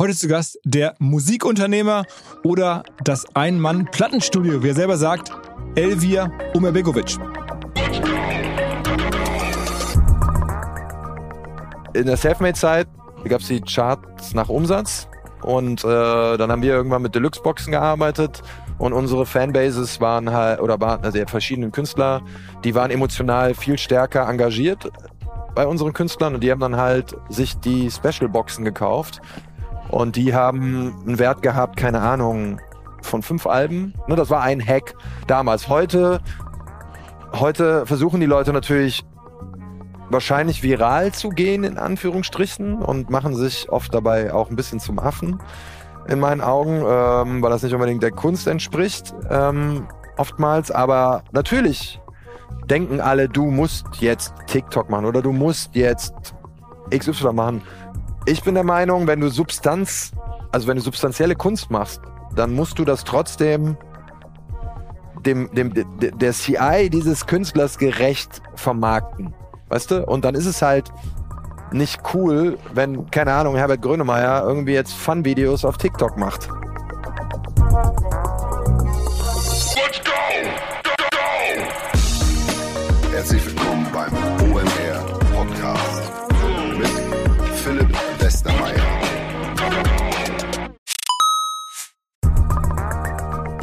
Heute zu Gast der Musikunternehmer oder das Ein-Mann-Plattenstudio, wie er selber sagt, Elvir Umerbegovic. In der Selfmade-Zeit gab es die Charts nach Umsatz und äh, dann haben wir irgendwann mit Deluxe-Boxen gearbeitet und unsere Fanbases waren halt, oder waren, also verschiedenen Künstler, die waren emotional viel stärker engagiert bei unseren Künstlern und die haben dann halt sich die Special-Boxen gekauft und die haben einen Wert gehabt, keine Ahnung, von fünf Alben. Ne, das war ein Hack damals. Heute, heute versuchen die Leute natürlich wahrscheinlich viral zu gehen, in Anführungsstrichen, und machen sich oft dabei auch ein bisschen zum Affen, in meinen Augen, ähm, weil das nicht unbedingt der Kunst entspricht, ähm, oftmals. Aber natürlich denken alle, du musst jetzt TikTok machen oder du musst jetzt XY machen. Ich bin der Meinung, wenn du Substanz, also wenn du substanzielle Kunst machst, dann musst du das trotzdem dem, dem, der CI dieses Künstlers gerecht vermarkten. Weißt du? Und dann ist es halt nicht cool, wenn, keine Ahnung, Herbert Grönemeyer irgendwie jetzt Fun-Videos auf TikTok macht. Let's go! Go! go! Herzlich willkommen beim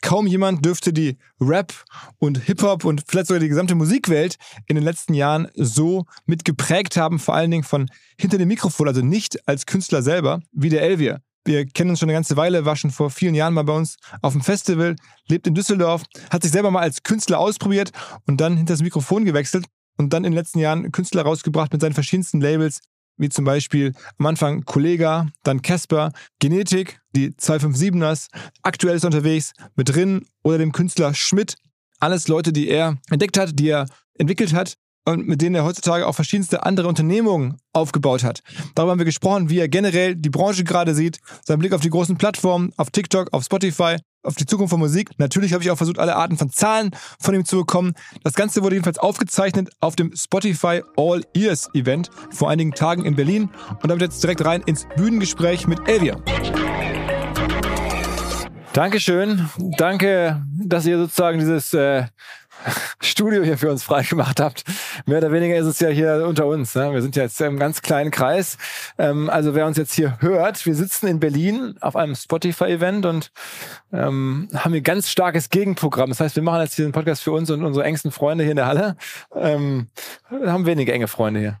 Kaum jemand dürfte die Rap und Hip-Hop und vielleicht sogar die gesamte Musikwelt in den letzten Jahren so mitgeprägt haben, vor allen Dingen von hinter dem Mikrofon, also nicht als Künstler selber, wie der Elvier. Wir kennen uns schon eine ganze Weile, war schon vor vielen Jahren mal bei uns auf dem Festival, lebt in Düsseldorf, hat sich selber mal als Künstler ausprobiert und dann hinter das Mikrofon gewechselt und dann in den letzten Jahren Künstler rausgebracht mit seinen verschiedensten Labels, wie zum Beispiel am Anfang Kollega, dann Casper, Genetik, die 257ers, aktuell ist er unterwegs mit Rin oder dem Künstler Schmidt. Alles Leute, die er entdeckt hat, die er entwickelt hat und mit denen er heutzutage auch verschiedenste andere Unternehmungen aufgebaut hat. Darüber haben wir gesprochen, wie er generell die Branche gerade sieht, sein Blick auf die großen Plattformen, auf TikTok, auf Spotify, auf die Zukunft von Musik. Natürlich habe ich auch versucht, alle Arten von Zahlen von ihm zu bekommen. Das Ganze wurde jedenfalls aufgezeichnet auf dem Spotify All Ears Event vor einigen Tagen in Berlin und damit jetzt direkt rein ins Bühnengespräch mit Elvia. Dankeschön. Danke, dass ihr sozusagen dieses äh, Studio hier für uns freigemacht habt. Mehr oder weniger ist es ja hier unter uns. Ne? Wir sind ja jetzt im ganz kleinen Kreis. Ähm, also wer uns jetzt hier hört, wir sitzen in Berlin auf einem Spotify-Event und ähm, haben hier ganz starkes Gegenprogramm. Das heißt, wir machen jetzt hier einen Podcast für uns und unsere engsten Freunde hier in der Halle. Ähm, wir haben wenige enge Freunde hier.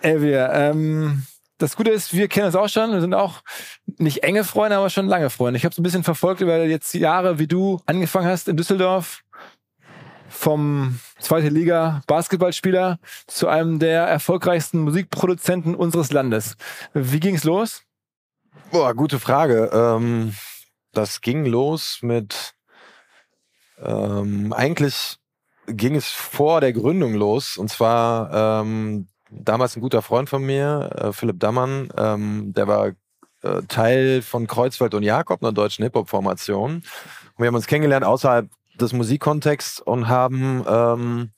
Elvia, ähm, das Gute ist, wir kennen uns auch schon. Wir sind auch nicht enge Freunde, aber schon lange Freunde. Ich habe so ein bisschen verfolgt über jetzt Jahre, wie du angefangen hast in Düsseldorf vom zweite Liga Basketballspieler zu einem der erfolgreichsten Musikproduzenten unseres Landes. Wie ging's los? Boah, gute Frage. Ähm, das ging los mit ähm, eigentlich ging es vor der Gründung los und zwar ähm, damals ein guter Freund von mir, äh, Philipp Dammann, ähm, der war äh, Teil von Kreuzfeld und Jakob, einer deutschen Hip-Hop-Formation. Und wir haben uns kennengelernt außerhalb des Musikkontexts und haben ähm,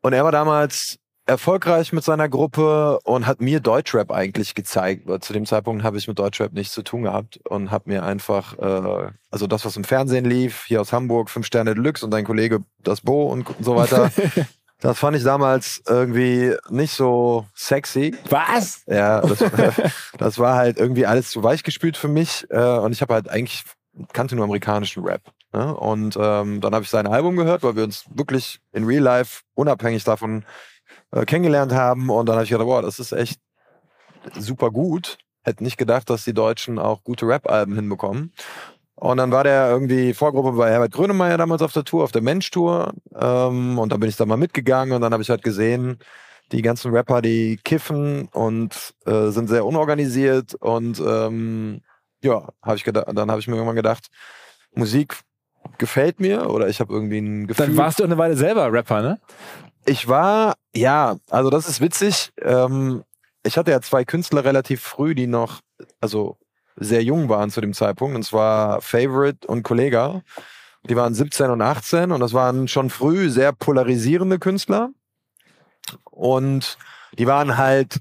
und er war damals erfolgreich mit seiner Gruppe und hat mir Deutschrap eigentlich gezeigt. Weil zu dem Zeitpunkt habe ich mit Deutschrap nichts zu tun gehabt und habe mir einfach, äh, also das, was im Fernsehen lief, hier aus Hamburg, Fünf Sterne Deluxe und dein Kollege das Bo und so weiter. das fand ich damals irgendwie nicht so sexy. Was? Ja, das, das war halt irgendwie alles zu weich gespült für mich äh, und ich habe halt eigentlich kannte nur amerikanischen Rap. Ne? Und ähm, dann habe ich sein Album gehört, weil wir uns wirklich in Real Life unabhängig davon äh, kennengelernt haben. Und dann habe ich gedacht, boah, das ist echt super gut. Hätte nicht gedacht, dass die Deutschen auch gute Rap-Alben hinbekommen. Und dann war der irgendwie Vorgruppe bei Herbert Grönemeyer damals auf der Tour, auf der Mensch-Tour. Ähm, und dann bin ich da mal mitgegangen und dann habe ich halt gesehen, die ganzen Rapper, die kiffen und äh, sind sehr unorganisiert. Und ähm, ja, habe ich dann habe ich mir irgendwann gedacht, Musik gefällt mir oder ich habe irgendwie ein Gefühl. Dann warst du eine Weile selber Rapper, ne? Ich war, ja, also das ist witzig. Ähm, ich hatte ja zwei Künstler relativ früh, die noch, also sehr jung waren zu dem Zeitpunkt, und zwar Favorite und Kollega. Die waren 17 und 18 und das waren schon früh sehr polarisierende Künstler. Und die waren halt,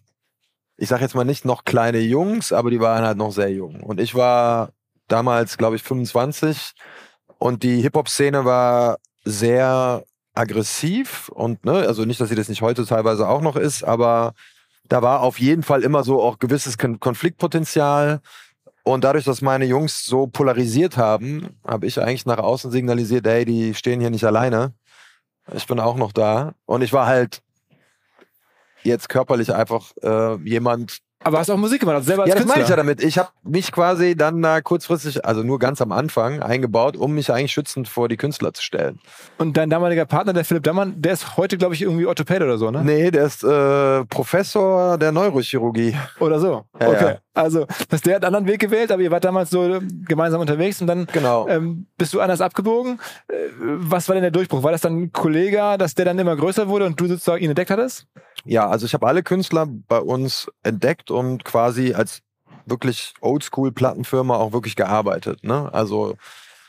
ich sag jetzt mal nicht noch kleine Jungs, aber die waren halt noch sehr jung. Und ich war damals, glaube ich, 25 und die Hip-Hop-Szene war sehr aggressiv und, ne, also nicht, dass sie das nicht heute teilweise auch noch ist, aber da war auf jeden Fall immer so auch gewisses Konfliktpotenzial. Und dadurch, dass meine Jungs so polarisiert haben, habe ich eigentlich nach außen signalisiert, hey, die stehen hier nicht alleine. Ich bin auch noch da. Und ich war halt jetzt körperlich einfach äh, jemand, aber hast auch Musik gemacht, also selber als ja, das Künstler. meine ich ja damit. Ich habe mich quasi dann da kurzfristig, also nur ganz am Anfang, eingebaut, um mich eigentlich schützend vor die Künstler zu stellen. Und dein damaliger Partner, der Philipp Dammann, der ist heute, glaube ich, irgendwie Orthopäde oder so, ne? Nee, der ist äh, Professor der Neurochirurgie. Oder so. Ja, okay. ja. Also, dass der hat einen anderen Weg gewählt, aber ihr wart damals so gemeinsam unterwegs und dann Genau. ähm, bist du anders abgebogen. Äh, was war denn der Durchbruch? War das dann ein Kollege, dass der dann immer größer wurde und du sozusagen ihn entdeckt hattest? Ja, also ich habe alle Künstler bei uns entdeckt und quasi als wirklich Oldschool-Plattenfirma auch wirklich gearbeitet. Ne? Also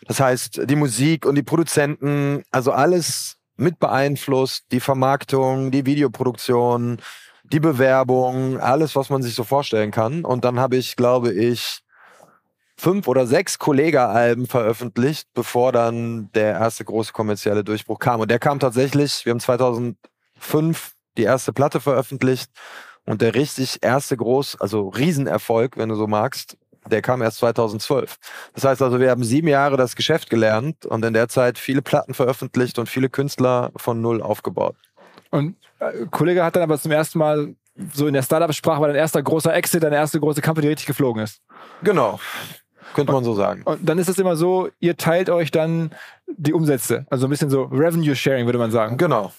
das heißt, die Musik und die Produzenten, also alles mit beeinflusst, die Vermarktung, die Videoproduktion, die Bewerbung, alles, was man sich so vorstellen kann. Und dann habe ich, glaube ich, fünf oder sechs Kollega-Alben veröffentlicht, bevor dann der erste große kommerzielle Durchbruch kam. Und der kam tatsächlich, wir haben 2005 die erste Platte veröffentlicht und der richtig erste groß, also Riesenerfolg, wenn du so magst, der kam erst 2012. Das heißt also, wir haben sieben Jahre das Geschäft gelernt und in der Zeit viele Platten veröffentlicht und viele Künstler von null aufgebaut. Und äh, Kollege hat dann aber zum ersten Mal so in der Startup-Sprache war dein erster großer Exit, deine erste große Company, die richtig geflogen ist. Genau. Könnte man so sagen. Und dann ist es immer so, ihr teilt euch dann die Umsätze. Also ein bisschen so Revenue Sharing, würde man sagen. Genau.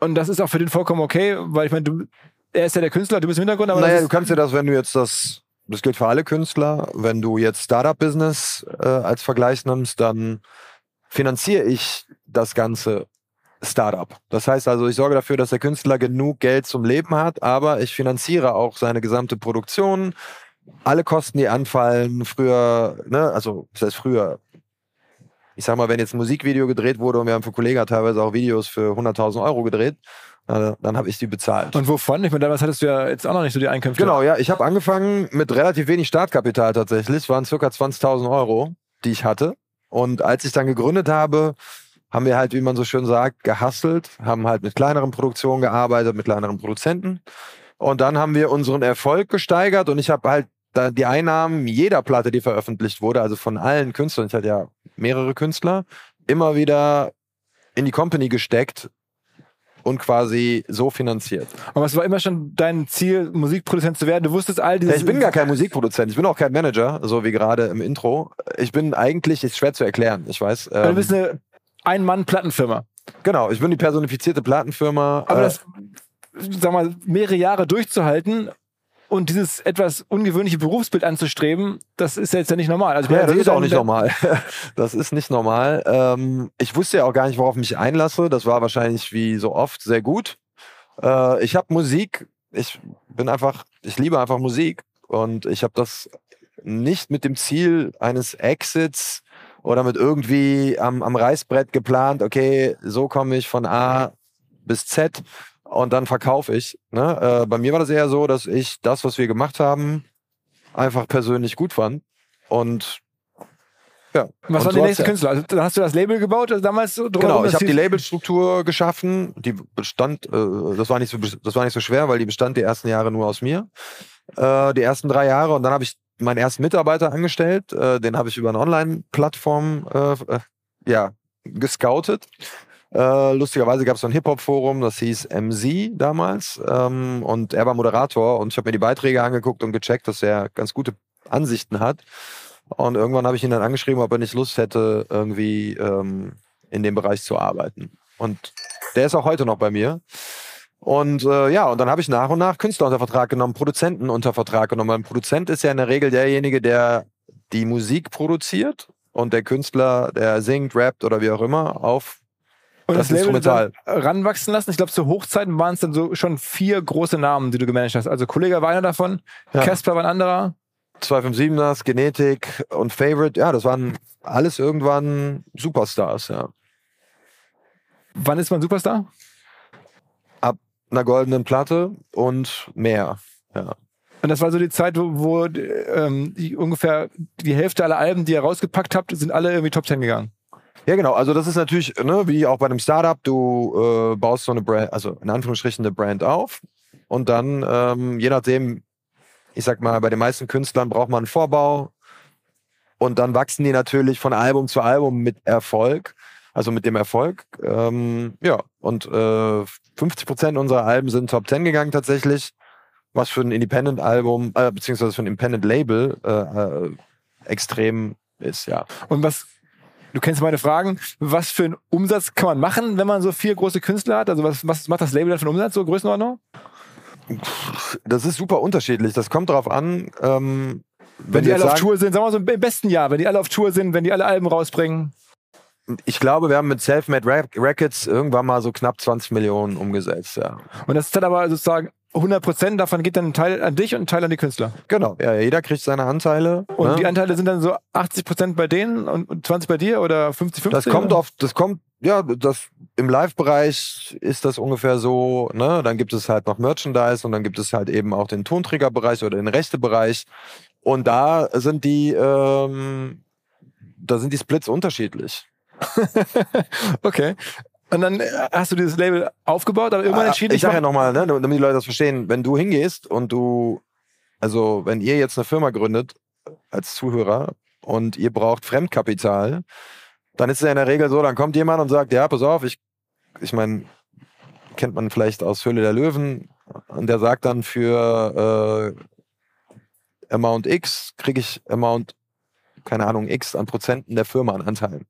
Und das ist auch für den vollkommen okay, weil ich meine, du, er ist ja der Künstler, du bist im Hintergrund, aber naja, das du kannst dir das, wenn du jetzt das, das gilt für alle Künstler, wenn du jetzt Startup-Business äh, als Vergleich nimmst, dann finanziere ich das ganze Startup. Das heißt also, ich sorge dafür, dass der Künstler genug Geld zum Leben hat, aber ich finanziere auch seine gesamte Produktion, alle Kosten, die anfallen, früher, ne, also das heißt früher, ich sag mal, wenn jetzt ein Musikvideo gedreht wurde und wir haben für Kollegen teilweise auch Videos für 100.000 Euro gedreht, äh, dann habe ich die bezahlt. und wovon? Ich meine, damals hattest du ja jetzt auch noch nicht so die Einkünfte. Genau, ja. Ich habe angefangen mit relativ wenig Startkapital tatsächlich. Es waren circa 20.000 Euro, die ich hatte. Und als ich dann gegründet habe, haben wir halt, wie man so schön sagt, gehustelt, haben halt mit kleineren Produktionen gearbeitet, mit kleineren Produzenten. Und dann haben wir unseren Erfolg gesteigert und ich habe halt da die Einnahmen jeder Platte, die veröffentlicht wurde, also von allen Künstlern, ich hatte ja mehrere Künstler, immer wieder in die Company gesteckt und quasi so finanziert. Aber es war immer schon dein Ziel, Musikproduzent zu werden. Du wusstest all Ja, dieses. ich bin gar kein Musikproduzent, ich bin auch kein Manager, so wie gerade im Intro. Ich bin eigentlich, ist schwer zu erklären, ich weiß. Weil du Ähm, bist eine Ein-Mann-Plattenfirma. genau, ich bin die personifizierte Plattenfirma. Aber äh, das, sag mal, mehrere Jahre durchzuhalten und dieses etwas ungewöhnliche Berufsbild anzustreben, das ist ja jetzt ja nicht normal. Also Ja, das ist auch nicht normal. Das ist nicht normal. Ähm, ich wusste ja auch gar nicht, worauf ich mich einlasse. Das war wahrscheinlich wie so oft sehr gut. Äh, ich habe Musik. Ich bin einfach, ich liebe einfach Musik. Und ich habe das nicht mit dem Ziel eines Exits oder mit irgendwie am, am Reißbrett geplant, okay, so komme ich von A bis Z und dann verkaufe ich. Ne? Äh, bei mir war das eher so, dass ich das, was wir gemacht haben, einfach persönlich gut fand. Und ja. Was und war so der hat's nächste ja- Künstler? Also, dann hast du das Label gebaut, also damals so drumherum, Genau, ich habe die Labelstruktur geschaffen. Die bestand, äh, das war nicht so, das war nicht so schwer, weil die bestand die ersten Jahre nur aus mir. Äh, die ersten drei Jahre und dann habe ich meinen ersten Mitarbeiter angestellt. Äh, den habe ich über eine Online-Plattform äh, äh, ja gescoutet. Äh, lustigerweise gab es so ein Hip-Hop-Forum, das hieß MZ damals. Ähm, und er war Moderator und ich habe mir die Beiträge angeguckt und gecheckt, dass er ganz gute Ansichten hat. Und irgendwann habe ich ihn dann angeschrieben, ob er nicht Lust hätte, irgendwie ähm, in dem Bereich zu arbeiten. Und der ist auch heute noch bei mir. Und äh, ja, und dann habe ich nach und nach Künstler unter Vertrag genommen, Produzenten unter Vertrag genommen. Ein Produzent ist ja in der Regel derjenige, der die Musik produziert und der Künstler, der singt, rappt oder wie auch immer, auf und das das, Instrumental. dann ranwachsen lassen. Ich glaube, zu Hochzeiten waren es dann so schon vier große Namen, die du gemanagt hast. Also Kollege war einer davon, Ja. Casper war ein anderer. 257ers, Genetik und Favorite. Ja, das waren alles irgendwann Superstars, ja. Wann ist man Superstar? Einer goldenen Platte und mehr. Ja. Und das war so die Zeit, wo, wo ähm, die, ungefähr die Hälfte aller Alben, die ihr rausgepackt habt, sind alle irgendwie Top Ten gegangen. Ja, genau. Also das ist natürlich, ne, wie auch bei einem Startup, du äh, baust so eine Brand, also in Anführungsstrichen eine Brand auf und dann, ähm, je nachdem, ich sag mal, bei den meisten Künstlern braucht man einen Vorbau und dann wachsen die natürlich von Album zu Album mit Erfolg, also mit dem Erfolg. Ähm, ja, und äh, 50 Prozent unserer Alben sind Top 10 gegangen tatsächlich, was für ein Independent-Album, äh, beziehungsweise für ein Independent-Label äh, äh, extrem ist, ja. Und was, du kennst meine Fragen, was für einen Umsatz kann man machen, wenn man so vier große Künstler hat? Also was, was macht das Label dann für einen Umsatz, so Größenordnung? Das ist super unterschiedlich. Das kommt darauf an, ähm, Wenn, wenn, die alle jetzt auf sagen, Tour sind, sagen wir so im besten Jahr, wenn die alle auf Tour sind, wenn die alle Alben rausbringen. ich glaube, wir haben mit Selfmade Records irgendwann mal so knapp 20 Millionen umgesetzt, ja. Und das ist dann aber sozusagen 100 Prozent, davon geht dann ein Teil an dich und ein Teil an die Künstler. Genau, ja, jeder kriegt seine Anteile. Und ne? die Anteile sind dann so 80 Prozent bei denen und und 20 bei dir oder 50-50? das kommt oft, das kommt, ja, das im Live-Bereich ist das ungefähr so, ne? Dann gibt es halt noch Merchandise und dann gibt es halt eben auch den Tonträgerbereich oder den Rechtebereich. Und da sind die, ähm, da sind die Splits unterschiedlich. Okay. Und dann äh, hast du dieses Label aufgebaut, aber irgendwann Ah, entschieden, ich sage ja nochmal, ne, damit die Leute das verstehen, wenn du hingehst und du, also wenn ihr jetzt eine Firma gründet als Zuhörer und ihr braucht Fremdkapital, dann ist es ja in der Regel so, dann kommt jemand und sagt, ja, pass auf, ich, ich meine, kennt man vielleicht aus Höhle der Löwen und der sagt dann für äh, Amount X kriege ich Amount, keine Ahnung, X an Prozenten der Firma an Anteilen.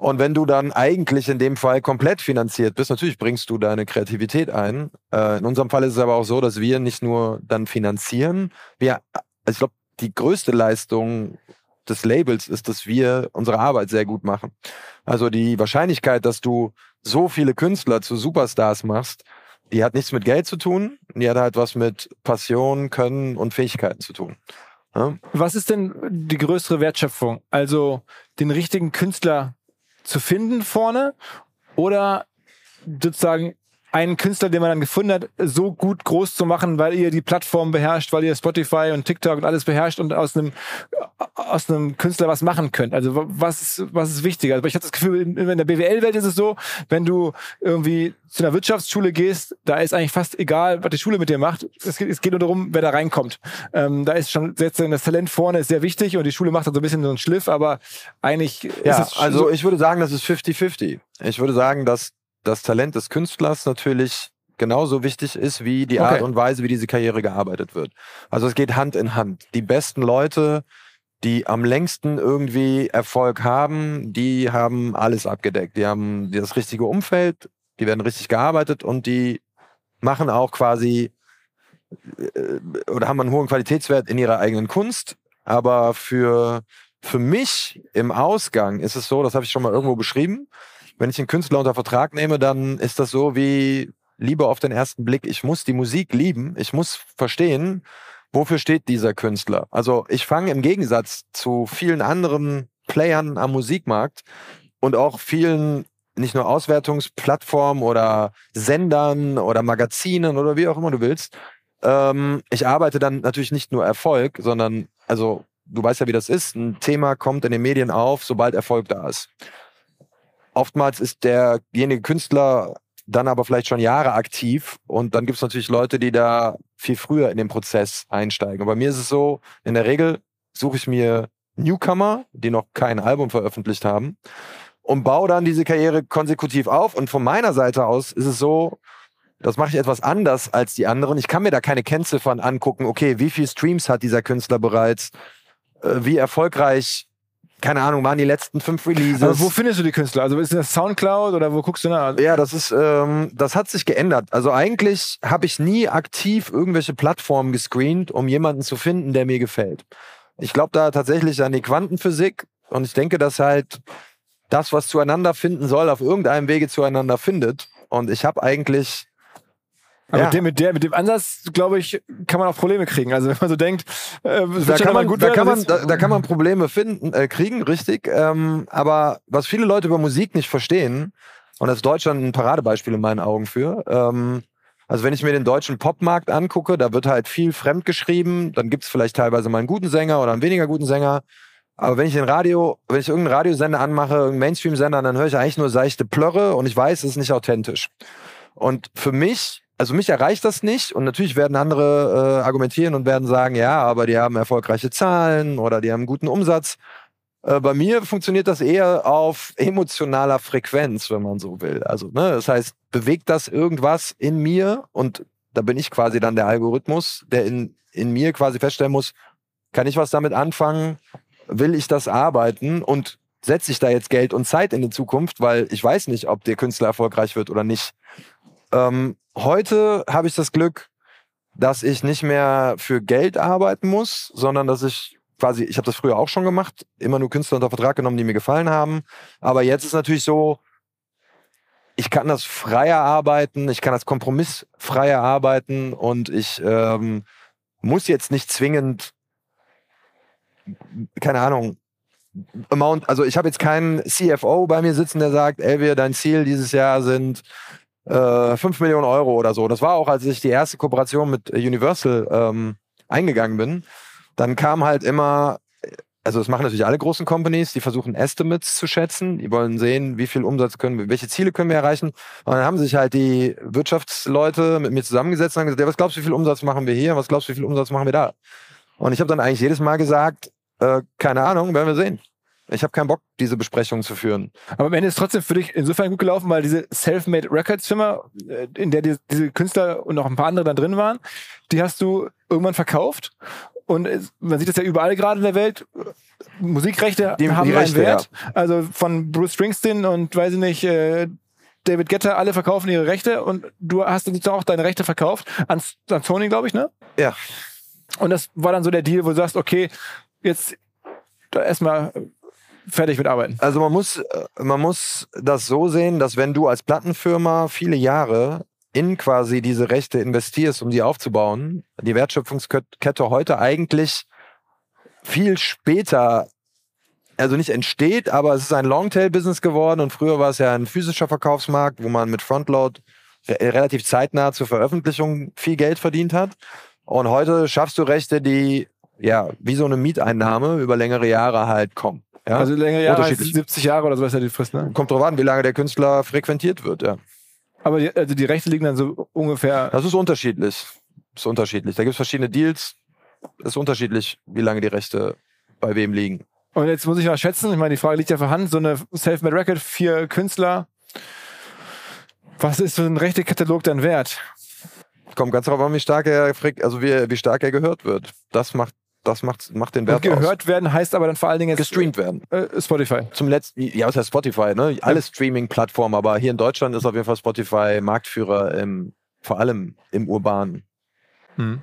Und wenn du dann eigentlich in dem Fall komplett finanziert bist, natürlich bringst du deine Kreativität ein. Äh, in unserem Fall ist es aber auch so, dass wir nicht nur dann finanzieren, wir, also ich glaube, die größte Leistung des Labels ist, dass wir unsere Arbeit sehr gut machen. Also die Wahrscheinlichkeit, dass du so viele Künstler zu Superstars machst, die hat nichts mit Geld zu tun, die hat halt was mit Passion, Können und Fähigkeiten zu tun. Ja? Was ist denn die größere Wertschöpfung? Also den richtigen Künstler zu finden vorne oder sozusagen einen Künstler, den man dann gefunden hat, so gut groß zu machen, weil ihr die Plattform beherrscht, weil ihr Spotify und TikTok und alles beherrscht und aus einem aus einem Künstler was machen könnt. Also wa- was ist, was ist wichtiger? Also ich habe das Gefühl, in, in der BWL-Welt ist es so, wenn du irgendwie zu einer Wirtschaftsschule gehst, da ist eigentlich fast egal, was die Schule mit dir macht. Es geht, es geht nur darum, wer da reinkommt. Ähm, da ist schon jetzt das Talent vorne ist sehr wichtig und die Schule macht dann so ein bisschen so einen Schliff, aber eigentlich Ja, ist es also so, ich würde sagen, das ist 50-50. Ich würde sagen, dass das Talent des Künstlers natürlich genauso wichtig ist wie die Okay. Art und Weise, wie diese Karriere gearbeitet wird. Also es geht Hand in Hand. Die besten Leute, die am längsten irgendwie Erfolg haben, die haben alles abgedeckt. Die haben das richtige Umfeld, die werden richtig gearbeitet und die machen auch quasi äh, oder haben einen hohen Qualitätswert in ihrer eigenen Kunst. Aber für, für mich im Ausgang ist es so, das habe ich schon mal irgendwo beschrieben, wenn ich einen Künstler unter Vertrag nehme, dann ist das so wie Liebe auf den ersten Blick. Ich muss die Musik lieben. Ich muss verstehen, wofür steht dieser Künstler? Also ich fange im Gegensatz zu vielen anderen Playern am Musikmarkt und auch vielen nicht nur Auswertungsplattformen oder Sendern oder Magazinen oder wie auch immer du willst. Ähm, ich arbeite dann natürlich nicht nur Erfolg, sondern also du weißt ja, wie das ist. Ein Thema kommt in den Medien auf, sobald Erfolg da ist. Oftmals ist derjenige Künstler dann aber vielleicht schon Jahre aktiv und dann gibt es natürlich Leute, die da viel früher in den Prozess einsteigen. Und bei mir ist es so, in der Regel suche ich mir Newcomer, die noch kein Album veröffentlicht haben und baue dann diese Karriere konsekutiv auf. Und von meiner Seite aus ist es so, das mache ich etwas anders als die anderen. Ich kann mir da keine Kennziffern angucken, okay, wie viele Streams hat dieser Künstler bereits, äh, wie erfolgreich keine Ahnung, waren die letzten fünf Releases. Aber wo findest du die Künstler? Also ist das Soundcloud oder wo guckst du nach? Ja, das ist, ähm, das hat sich geändert. Also eigentlich habe ich nie aktiv irgendwelche Plattformen gescreent, um jemanden zu finden, der mir gefällt. Ich glaube da tatsächlich an die Quantenphysik und ich denke, dass halt das, was zueinander finden soll, auf irgendeinem Wege zueinander findet. Und ich habe eigentlich aber ja. mit, dem, mit, der, mit dem Ansatz, glaube ich, kann man auch Probleme kriegen. Also wenn man so denkt, äh, da, kann man, gut da, kann man, da, da, kann man Probleme finden, äh, kriegen, richtig. Ähm, aber was viele Leute über Musik nicht verstehen, und das ist Deutschland ein Paradebeispiel in meinen Augen für, ähm, also wenn ich mir den deutschen Popmarkt angucke, da wird halt viel fremd geschrieben, dann gibt's vielleicht teilweise mal einen guten Sänger oder einen weniger guten Sänger. Aber wenn ich den Radio, wenn ich irgendeinen Radiosender anmache, irgendeinen Mainstream-Sender, dann höre ich eigentlich nur seichte Plörre und ich weiß, es ist nicht authentisch. Und für mich also mich erreicht das nicht und natürlich werden andere äh, argumentieren und werden sagen, ja, aber die haben erfolgreiche Zahlen oder die haben guten Umsatz. Äh, bei mir funktioniert das eher auf emotionaler Frequenz, wenn man so will. Also, ne, das heißt, bewegt das irgendwas in mir und da bin ich quasi dann der Algorithmus, der in, in mir quasi feststellen muss, kann ich was damit anfangen? Will ich das arbeiten? Und setze ich da jetzt Geld und Zeit in die Zukunft, weil ich weiß nicht, ob der Künstler erfolgreich wird oder nicht. Ähm, heute habe ich das Glück, dass ich nicht mehr für Geld arbeiten muss, sondern dass ich quasi, ich habe das früher auch schon gemacht, immer nur Künstler unter Vertrag genommen, die mir gefallen haben. Aber jetzt ist natürlich so, ich kann das freier arbeiten, ich kann das kompromissfreier arbeiten und ich ähm, muss jetzt nicht zwingend, keine Ahnung, Amount, also ich habe jetzt keinen CFO bei mir sitzen, der sagt, Elvia, dein Ziel dieses Jahr sind äh, 5 Millionen Euro oder so. Das war auch, als ich die erste Kooperation mit Universal ähm, eingegangen bin. Dann kam halt immer, also das machen natürlich alle großen Companies, die versuchen Estimates zu schätzen. Die wollen sehen, wie viel Umsatz können wir, welche Ziele können wir erreichen. Und dann haben sich halt die Wirtschaftsleute mit mir zusammengesetzt und haben gesagt, ja, was glaubst du, wie viel Umsatz machen wir hier? Was glaubst du, wie viel Umsatz machen wir da? Und ich habe dann eigentlich jedes Mal gesagt, äh, keine Ahnung, werden wir sehen. Ich habe keinen Bock, diese Besprechungen zu führen. Aber am Ende ist trotzdem für dich insofern gut gelaufen, weil diese Self-Made Records Firma, äh, in der die, diese Künstler und noch ein paar andere dann drin waren, die hast du irgendwann verkauft. Und man sieht das ja überall gerade in der Welt. Musikrechte die, haben die Rechte, einen Wert. Ja. Also von Bruce Springsteen und weiß ich nicht, äh, David Getter, alle verkaufen ihre Rechte und du hast dann auch deine Rechte verkauft an, an Sony, glaube ich, ne? Ja. Und das war dann so der Deal, wo du sagst, okay, jetzt da erstmal fertig mit Arbeiten. Also man muss, man muss das so sehen, dass wenn du als Plattenfirma viele Jahre in quasi diese Rechte investierst, um sie aufzubauen, die Wertschöpfungskette heute eigentlich viel später, also nicht entsteht, aber es ist ein Longtail-Business geworden und früher war es ja ein physischer Verkaufsmarkt, wo man mit Frontload relativ zeitnah zur Veröffentlichung viel Geld verdient hat. Und heute schaffst du Rechte, die ja wie so eine Mieteinnahme über längere Jahre halt kommen. Ja? Also längere Jahre, als 70 Jahre oder so ist ja die Frist, ne? Kommt drauf an, wie lange der Künstler frequentiert wird, ja. Aber die, also die Rechte liegen dann so ungefähr. Das ist unterschiedlich. Das ist unterschiedlich. Da gibt es verschiedene Deals. Das ist unterschiedlich, wie lange die Rechte bei wem liegen. Und jetzt muss ich mal schätzen, ich meine, die Frage liegt ja vorhanden, so eine Self-Made Record, vier Künstler. Was ist so ein rechter Katalog dann wert? Kommt ganz darauf an, wie stark er, also wie, wie stark er gehört wird. Das macht das macht, macht den Wert Und gehört aus. werden heißt aber dann vor allen Dingen jetzt gestreamt werden. Äh, Spotify. Zum letzten, ja, was heißt Spotify, ne? Alle ja. Streaming-Plattformen, aber hier in Deutschland ist auf jeden Fall Spotify Marktführer im, vor allem im Urbanen. Hm.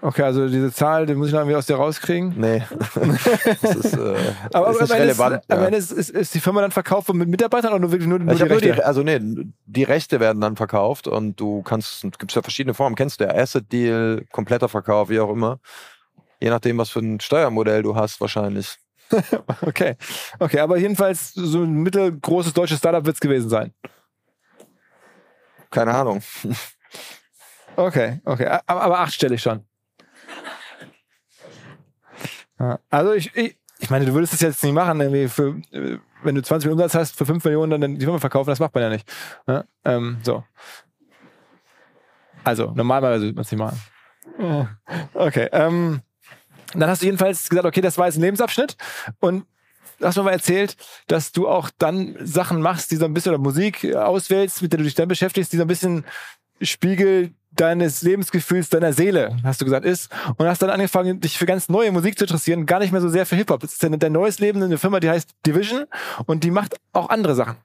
Okay, also diese Zahl, die muss ich noch irgendwie aus dir rauskriegen. Nee. das ist, äh, Aber ist am nicht Ende, ist, relevant. am ja. Ende ist, ist, ist die Firma dann verkauft mit Mitarbeitern oder nur wirklich nur, nur Ich die hab nur die, Rechte? also nee, die Rechte werden dann verkauft und du kannst, gibt ja verschiedene Formen, kennst du ja, Asset Deal, kompletter Verkauf, wie auch immer. Je nachdem, was für ein Steuermodell du hast, wahrscheinlich. Okay. Okay, aber jedenfalls so ein mittelgroßes deutsches Startup wird es gewesen sein. Keine Ahnung. Okay, okay. Aber, aber achtstellig schon. Also ich, ich, ich meine, du würdest es jetzt nicht machen, irgendwie für, äh, wenn du 20 Millionen Umsatz hast, für 5 Millionen dann die Firma verkaufen, das macht man ja nicht. Ja, ähm, so. Also, normalerweise würde man es nicht machen. Okay. Ähm, dann hast du jedenfalls gesagt, okay, das war jetzt ein Lebensabschnitt und hast mir mal erzählt, dass du auch dann Sachen machst, die so ein bisschen oder Musik auswählst, mit der du dich dann beschäftigst, die so ein bisschen Spiegel deines Lebensgefühls, deiner Seele, hast du gesagt, ist. Und hast dann angefangen, dich für ganz neue Musik zu interessieren, gar nicht mehr so sehr für Hip-Hop. Das ist dein, neues Leben in einer Firma, die heißt Division und die macht auch andere Sachen.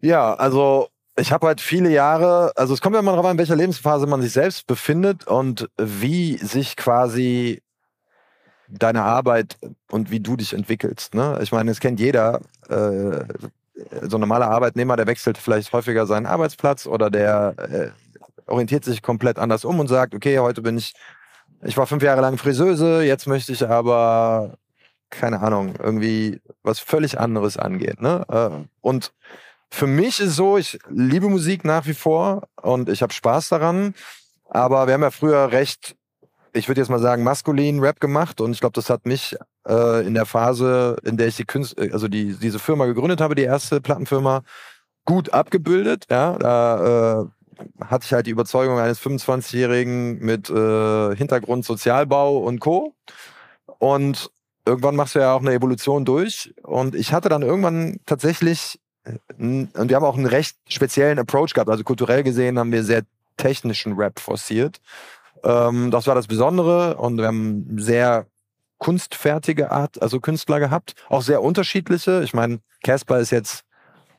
Ja, also ich habe halt viele Jahre, also es kommt ja immer darauf an, in welcher Lebensphase man sich selbst befindet und wie sich quasi deine Arbeit und wie du dich entwickelst. Ne? Ich meine, es kennt jeder. Äh, so ein normaler Arbeitnehmer, der wechselt vielleicht häufiger seinen Arbeitsplatz oder der äh, orientiert sich komplett anders um und sagt, okay, heute bin ich, ich war fünf Jahre lang Friseuse, jetzt möchte ich aber, keine Ahnung, irgendwie was völlig anderes angehen. Ne? Äh, Und für mich ist so, ich liebe Musik nach wie vor und ich habe Spaß daran, aber wir haben ja früher recht, ich würde jetzt mal sagen, maskulin Rap gemacht und ich glaube, das hat mich äh, in der Phase, in der ich die Künst also die, diese Firma gegründet habe, die erste Plattenfirma, gut abgebildet. Ja, da äh, hatte ich halt die Überzeugung eines 25-Jährigen mit äh, Hintergrund Sozialbau und Co. Und irgendwann machst du ja auch eine Evolution durch. Und ich hatte dann irgendwann tatsächlich, äh, und wir haben auch einen recht speziellen Approach gehabt. Also kulturell gesehen haben wir sehr technischen Rap forciert. Ähm, das war das Besondere. Und wir haben sehr kunstfertige Art, also Künstler gehabt. Auch sehr unterschiedliche. Ich meine, Casper ist jetzt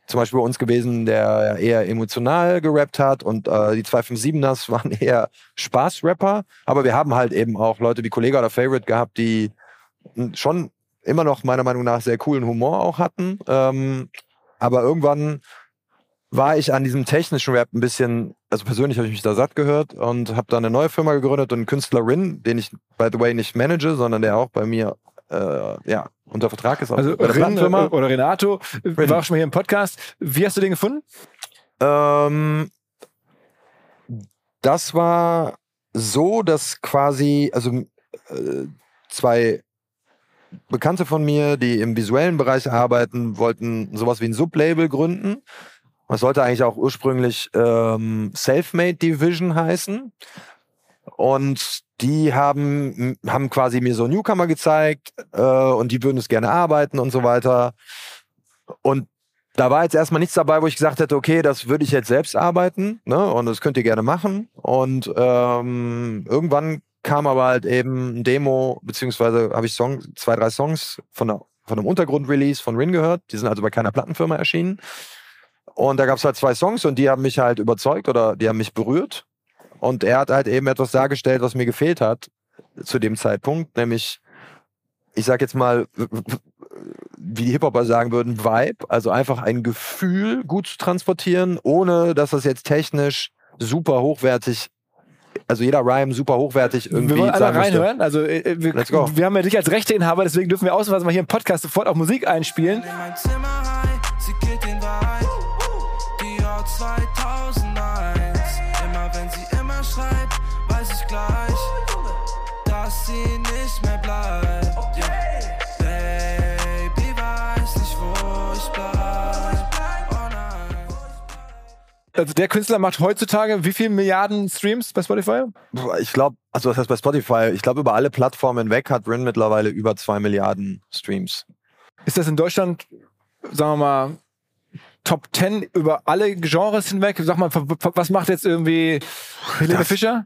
zum Beispiel bei uns gewesen, der eher emotional gerappt hat und äh, die 257ers waren eher Spaßrapper. Aber wir haben halt eben auch Leute wie Kollege oder Favorite gehabt, die schon immer noch meiner Meinung nach sehr coolen Humor auch hatten. Ähm, aber irgendwann war ich an diesem technischen Rap ein bisschen, also persönlich habe ich mich da satt gehört und habe dann eine neue Firma gegründet und einen Künstler Rin, den ich by the way nicht manage, sondern der auch bei mir äh, ja, unter Vertrag ist. Also Rin oder Renato war auch schon mal hier im Podcast. Wie hast du den gefunden? Ähm, das war so, dass quasi, also äh, zwei Bekannte von mir, die im visuellen Bereich arbeiten, wollten sowas wie ein Sublabel gründen. Das sollte eigentlich auch ursprünglich ähm, Selfmade Division heißen. Und die haben, haben quasi mir so Newcomer gezeigt äh, und die würden es gerne arbeiten und so weiter. Und da war jetzt erstmal nichts dabei, wo ich gesagt hätte, okay, das würde ich jetzt selbst arbeiten ne? und das könnt ihr gerne machen. Und ähm, irgendwann kam aber halt eben ein Demo, beziehungsweise habe ich Song, zwei, drei Songs von, der, von einem Untergrund-Release von Rin gehört. Die sind also bei keiner Plattenfirma erschienen. Und da gab es halt zwei Songs und die haben mich halt überzeugt oder die haben mich berührt. Und er hat halt eben etwas dargestellt, was mir gefehlt hat zu dem Zeitpunkt, nämlich, ich sag jetzt mal, wie die Hip-Hopper sagen würden, Vibe, also einfach ein Gefühl gut zu transportieren, ohne dass das jetzt technisch super hochwertig, also jeder Rhyme super hochwertig irgendwie wir wollen alle reinhören. Also äh, wir, Let's go. wir haben ja dich als Rechteinhaber, deswegen dürfen wir ausnahmsweise mal hier im Podcast sofort auch Musik einspielen. in mein Zimmer rein, sie geht Jahr 2001. Immer wenn sie immer schreit, weiß ich gleich, dass sie nicht mehr bleibt. Baby weiß nicht, wo ich bleib. Oh nein. Also der Künstler macht heutzutage wie viele Milliarden Streams bei Spotify? Ich glaube, also das heißt bei Spotify, ich glaube über alle Plattformen hinweg hat Rin mittlerweile über zwei Milliarden Streams. Ist das in Deutschland, sagen wir mal, Top 10 über alle Genres hinweg? Sag mal, was macht jetzt irgendwie Helene Das- Fischer?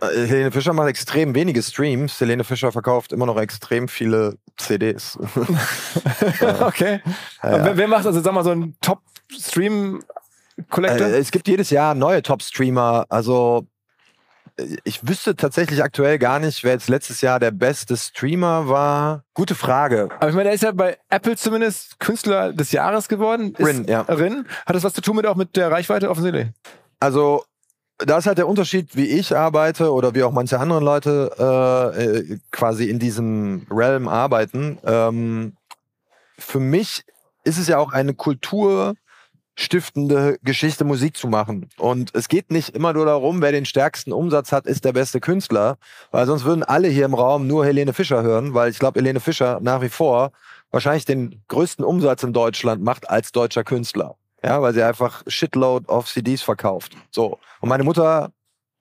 Äh, Helene Fischer macht extrem wenige Streams. Helene Fischer verkauft immer noch extrem viele CDs. Okay. Aber Wer, wer macht also, sag mal, so einen Top-Stream-Collector? Äh, es gibt jedes Jahr neue Top-Streamer. Also ich wüsste tatsächlich aktuell gar nicht, wer jetzt letztes Jahr der beste Streamer war. Gute Frage. Aber ich meine, er ist ja bei Apple zumindest Künstler des Jahres geworden. Ist Rin, ja. Rin. Hat das was zu tun mit auch mit der Reichweite offensichtlich? Also, da ist halt der Unterschied, wie ich arbeite oder wie auch manche andere Leute äh, äh, quasi in diesem Realm arbeiten. Ähm, für mich ist es ja auch eine Kultur, stiftende Geschichte Musik zu machen. Und es geht nicht immer nur darum, wer den stärksten Umsatz hat, ist der beste Künstler, weil sonst würden alle hier im Raum nur Helene Fischer hören, weil ich glaube, Helene Fischer nach wie vor wahrscheinlich den größten Umsatz in Deutschland macht als deutscher Künstler. Ja, weil sie einfach Shitload of CDs verkauft. So. Und meine Mutter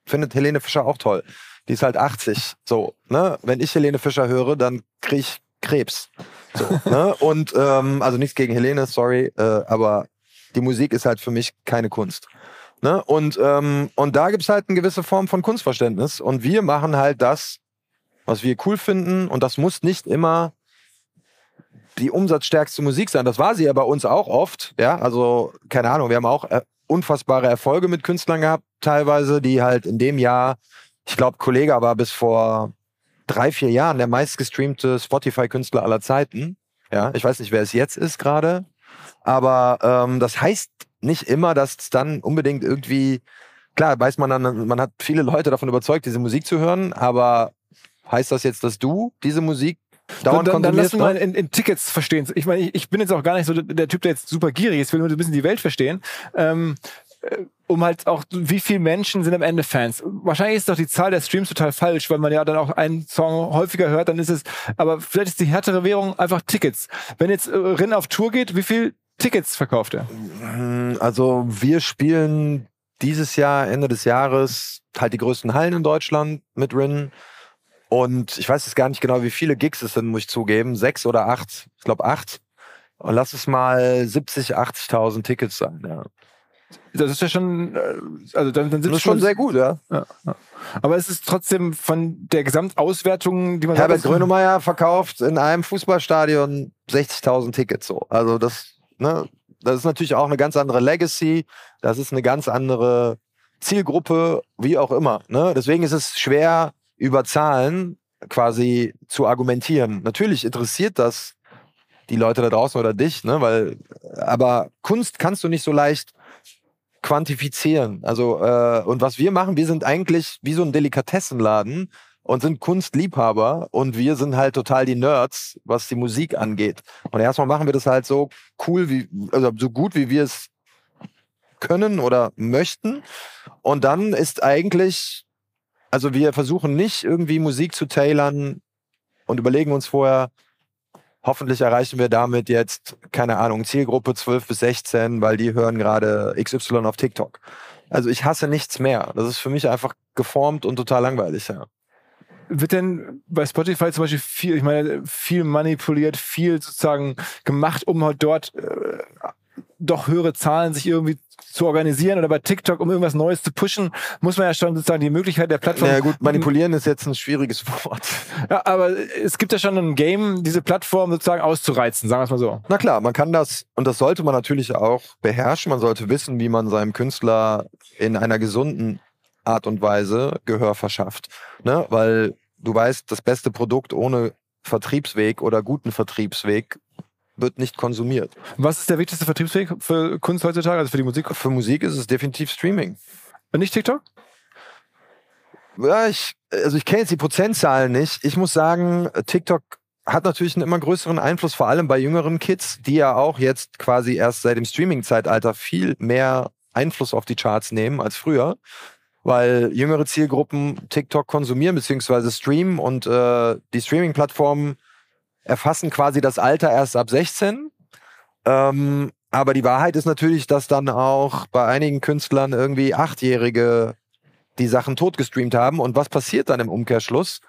findet Helene Fischer auch toll. Die ist halt 80. So, ne? Wenn ich Helene Fischer höre, dann krieg ich Krebs. So, ne? Und ähm, also nichts gegen Helene, sorry, äh, aber die Musik ist halt für mich keine Kunst. Ne? Und, ähm, und da gibt's halt eine gewisse Form von Kunstverständnis. Und wir machen halt das, was wir cool finden. Und das muss nicht immer die umsatzstärkste Musik sein. Das war sie ja bei uns auch oft. Ja, also keine Ahnung, wir haben auch äh, unfassbare Erfolge mit Künstlern gehabt, teilweise, die halt in dem Jahr, ich glaube, Kollege war bis vor drei, vier Jahren der meistgestreamte Spotify-Künstler aller Zeiten. Ja, ich weiß nicht, wer es jetzt ist gerade. Aber ähm, das heißt nicht immer, dass es dann unbedingt irgendwie, klar, weiß man dann, man hat viele Leute davon überzeugt, diese Musik zu hören, aber heißt das jetzt, dass du diese Musik dauernd dann, dann lass konsumierst? uns mal in, in Tickets verstehen. Ich meine, ich, ich bin jetzt auch gar nicht so der, Typ, der jetzt super gierig ist, will nur ein bisschen die Welt verstehen. Ähm, äh, um halt auch, wie viele Menschen sind am Ende Fans? Wahrscheinlich ist doch die Zahl der Streams total falsch, weil man ja dann auch einen Song häufiger hört, dann ist es, aber vielleicht ist die härtere Währung einfach Tickets. Wenn jetzt äh, Rin auf Tour geht, wie viel Tickets verkauft er? Also wir spielen dieses Jahr, Ende des Jahres, halt die größten Hallen in Deutschland mit Rin. Und ich weiß jetzt gar nicht genau, wie viele Gigs es sind, muss ich zugeben. Sechs oder acht. Ich glaube acht. Und lass es mal 70, 80.000 Tickets sein. Ja. Das ist ja schon, äh, also dann, dann sind Das ist schon sehr gut, ja. Ja, ja. Aber es ist trotzdem von der Gesamtauswertung, die man Herbert sagt, Grönemeyer verkauft in einem Fußballstadion 60.000 Tickets so. Also das, ne, das ist natürlich auch eine ganz andere Legacy. Das ist eine ganz andere Zielgruppe, wie auch immer. Ne? Deswegen ist es schwer, über Zahlen quasi zu argumentieren. Natürlich interessiert das die Leute da draußen oder dich, ne? Weil, aber Kunst kannst du nicht so leicht quantifizieren. Also, äh, und was wir machen, wir sind eigentlich wie so ein Delikatessenladen und sind Kunstliebhaber und wir sind halt total die Nerds, was die Musik angeht. Und erstmal machen wir das halt so cool wie, also so gut wie wir es können oder möchten. Und dann ist eigentlich, also wir versuchen nicht irgendwie Musik zu tailern und überlegen uns vorher, hoffentlich erreichen wir damit jetzt, keine Ahnung, Zielgruppe 12 bis 16, weil die hören gerade XY auf TikTok. Also ich hasse nichts mehr. Das ist für mich einfach geformt und total langweilig, ja. Wird denn bei Spotify zum Beispiel viel, ich meine, viel manipuliert, viel sozusagen gemacht, um halt dort äh, doch höhere Zahlen sich irgendwie zu organisieren oder bei TikTok, um irgendwas Neues zu pushen, muss man ja schon sozusagen die Möglichkeit der Plattform. Ja gut, manipulieren ist jetzt ein schwieriges Wort. Ja, aber es gibt ja schon ein Game, diese Plattform sozusagen auszureizen, sagen wir es mal so. Na klar, man kann das, und das sollte man natürlich auch beherrschen. Man sollte wissen, wie man seinem Künstler in einer gesunden Art und Weise Gehör verschafft. Ne? Weil du weißt, das beste Produkt ohne Vertriebsweg oder guten Vertriebsweg wird nicht konsumiert. Was ist der wichtigste Vertriebsweg für Kunst heutzutage, also für die Musik? Für Musik ist es definitiv Streaming. Und nicht TikTok? Ja, ich, also ich kenne jetzt die Prozentzahlen nicht. Ich muss sagen, TikTok hat natürlich einen immer größeren Einfluss, vor allem bei jüngeren Kids, die ja auch jetzt quasi erst seit dem Streaming-Zeitalter viel mehr Einfluss auf die Charts nehmen als früher, weil jüngere Zielgruppen TikTok konsumieren bzw. streamen und äh, die Streaming-Plattformen erfassen quasi das Alter erst ab 16. Ähm, aber die Wahrheit ist natürlich, dass dann auch bei einigen Künstlern irgendwie Achtjährige die Sachen totgestreamt haben. Und was passiert dann im Umkehrschluss?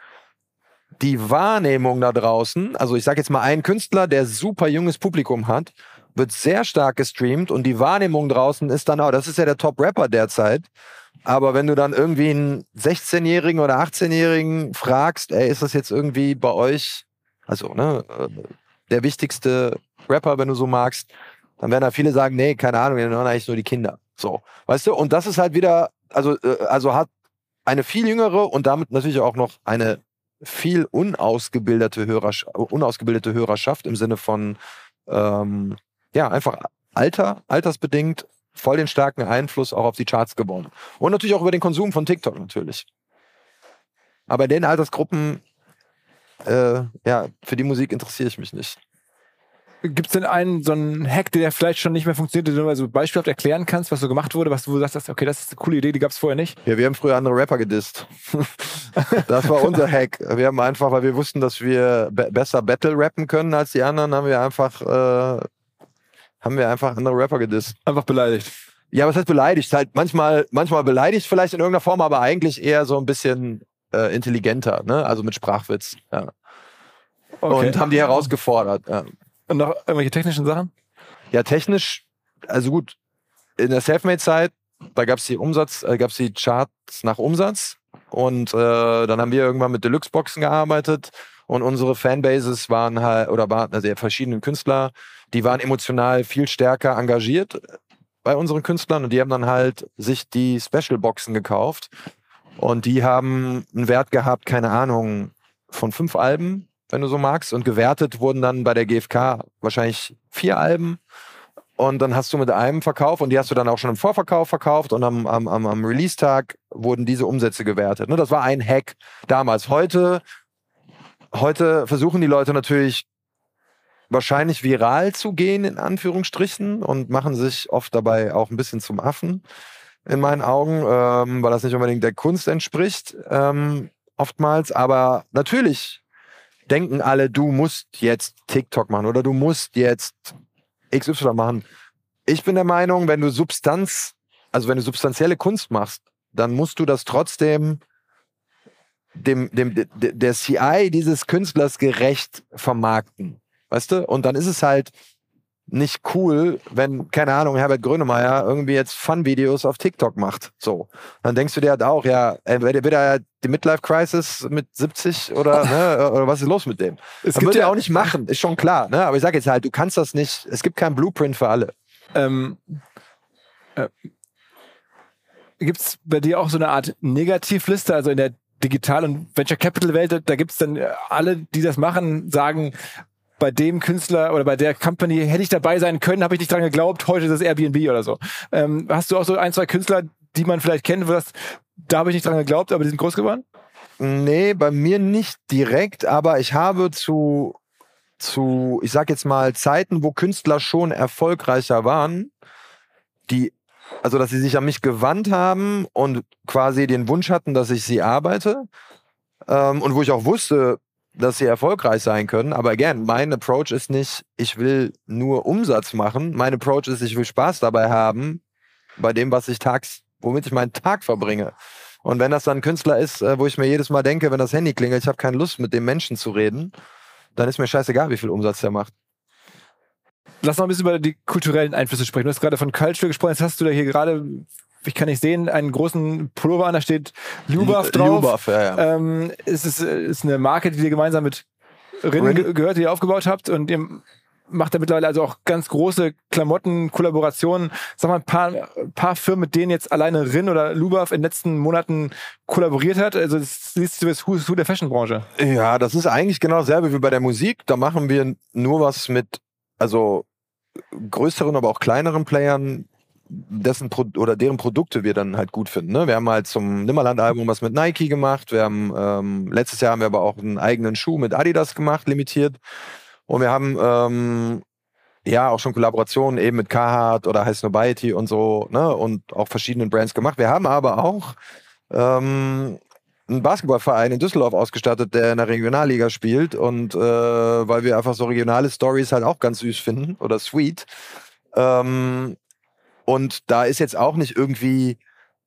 Die Wahrnehmung da draußen, also ich sage jetzt mal, ein Künstler, der super junges Publikum hat, wird sehr stark gestreamt und die Wahrnehmung draußen ist dann auch, das ist ja der Top-Rapper derzeit. Aber wenn du dann irgendwie einen 16-Jährigen oder 18-Jährigen fragst, ey, ist das jetzt irgendwie bei euch, also, ne, äh, der wichtigste Rapper, wenn du so magst, dann werden da viele sagen, nee, keine Ahnung, wir hören eigentlich nur die Kinder. So, weißt du? Und das ist halt wieder, also, äh, also hat eine viel jüngere und damit natürlich auch noch eine viel unausgebildete, Hörersch unausgebildete Hörerschaft im Sinne von ähm, ja, einfach Alter, altersbedingt voll den starken Einfluss auch auf die Charts gewonnen. Und natürlich auch über den Konsum von TikTok natürlich. Aber in den Altersgruppen, äh, ja, für die Musik interessiere ich mich nicht. Gibt es denn einen, so einen Hack, der vielleicht schon nicht mehr funktioniert, den du mal so beispielhaft erklären kannst, was so gemacht wurde, was du sagst, okay, das ist eine coole Idee, die gab es vorher nicht? Ja, wir haben früher andere Rapper gedisst. das war unser Hack. Wir haben einfach, weil wir wussten, dass wir be besser Battle rappen können als die anderen, haben wir einfach, äh, haben wir einfach andere Rapper gedisst. Einfach beleidigt. Ja, was heißt beleidigt? Halt manchmal, manchmal beleidigt vielleicht in irgendeiner Form, aber eigentlich eher so ein bisschen äh, intelligenter, ne? Also mit Sprachwitz. Ja. Okay. Und haben die herausgefordert. Ja. Und noch irgendwelche technischen Sachen? Ja, technisch, also gut, in der Selfmade-Zeit, da gab es die Umsatz, äh, gab es die Charts nach Umsatz und äh, dann haben wir irgendwann mit Deluxe-Boxen gearbeitet und unsere Fanbases waren halt, oder waren, also verschiedene Künstler, die waren emotional viel stärker engagiert bei unseren Künstlern und die haben dann halt sich die Special-Boxen gekauft und die haben einen Wert gehabt, keine Ahnung, von fünf Alben wenn du so magst. Und gewertet wurden dann bei der GfK wahrscheinlich vier Alben. Und dann hast du mit einem Verkauf und die hast du dann auch schon im Vorverkauf verkauft und am, am, am Release-Tag wurden diese Umsätze gewertet. Ne, das war ein Hack damals. Heute, heute versuchen die Leute natürlich wahrscheinlich viral zu gehen, in Anführungsstrichen, und machen sich oft dabei auch ein bisschen zum Affen, in meinen Augen, ähm, weil das nicht unbedingt der Kunst entspricht, ähm, oftmals. Aber natürlich denken alle, du musst jetzt TikTok machen oder du musst jetzt XY machen. Ich bin der Meinung, wenn du Substanz, also wenn du substanzielle Kunst machst, dann musst du das trotzdem dem, dem, der CI dieses Künstlers gerecht vermarkten. Weißt du? Und dann ist es halt nicht cool, wenn, keine Ahnung, Herbert Grönemeyer irgendwie jetzt Fun-Videos auf TikTok macht. So. Dann denkst du dir halt auch, ja, entweder die Midlife-Crisis mit 70 oder, ne, oder was ist los mit dem? Es das gibt ja auch nicht machen, ist schon klar. Ne? Aber ich sage jetzt halt, du kannst das nicht, es gibt keinen Blueprint für alle. Ähm, äh, gibt es bei dir auch so eine Art Negativliste, also in der Digital- und Venture Capital Welt, da gibt es dann alle, die das machen, sagen, bei dem Künstler oder bei der Company hätte ich dabei sein können, habe ich nicht dran geglaubt, heute ist es Airbnb oder so. Ähm, hast du auch so ein, zwei Künstler, die man vielleicht kennt, wo das, da habe ich nicht dran geglaubt, aber die sind groß geworden? Nee, bei mir nicht direkt, aber ich habe zu, zu, ich sag jetzt mal, Zeiten, wo Künstler schon erfolgreicher waren, die, also dass sie sich an mich gewandt haben und quasi den Wunsch hatten, dass ich sie arbeite. Ähm, und wo ich auch wusste, dass sie erfolgreich sein können. Aber again, mein Approach ist nicht, ich will nur Umsatz machen. Mein Approach ist, ich will Spaß dabei haben bei dem, was ich tags, womit ich meinen Tag verbringe. Und wenn das dann ein Künstler ist, äh, wo ich mir jedes Mal denke, wenn das Handy klingelt, ich habe keine Lust, mit dem Menschen zu reden, dann ist mir scheißegal, wie viel Umsatz der macht. Lass noch ein bisschen über die kulturellen Einflüsse sprechen. Du hast gerade von Culture gesprochen. Jetzt hast du da hier gerade ich kann nicht sehen, einen großen Pullover an, da steht Lubaf drauf. Lubaf, ja, ja. Ähm, es ist, ist eine Marke, die ihr gemeinsam mit Rin, Rin? gehört, die ihr aufgebaut habt und ihr macht da mittlerweile also auch ganz große Klamotten-Kollaborationen. Sag mal, ein paar, paar Firmen, mit denen jetzt alleine Rin oder Lubaf in den letzten Monaten kollaboriert hat. Also das siehst du das Who's Who der Fashion-Branche. Ja, das ist eigentlich genau dasselbe wie bei der Musik. Da machen wir nur was mit, also größeren, aber auch kleineren Playern, dessen Pro oder deren Produkte wir dann halt gut finden. Ne? Wir haben halt zum Nimmerland-Album was mit Nike gemacht. Wir haben ähm, letztes Jahr haben wir aber auch einen eigenen Schuh mit Adidas gemacht, limitiert. Und wir haben ähm, ja auch schon Kollaborationen eben mit Carhartt oder High Snobiety und so, ne? Und auch verschiedenen Brands gemacht. Wir haben aber auch ähm, einen Basketballverein in Düsseldorf ausgestattet, der in der Regionalliga spielt. Und äh, weil wir einfach so regionale Stories halt auch ganz süß finden oder sweet. Ähm, und da ist jetzt auch nicht irgendwie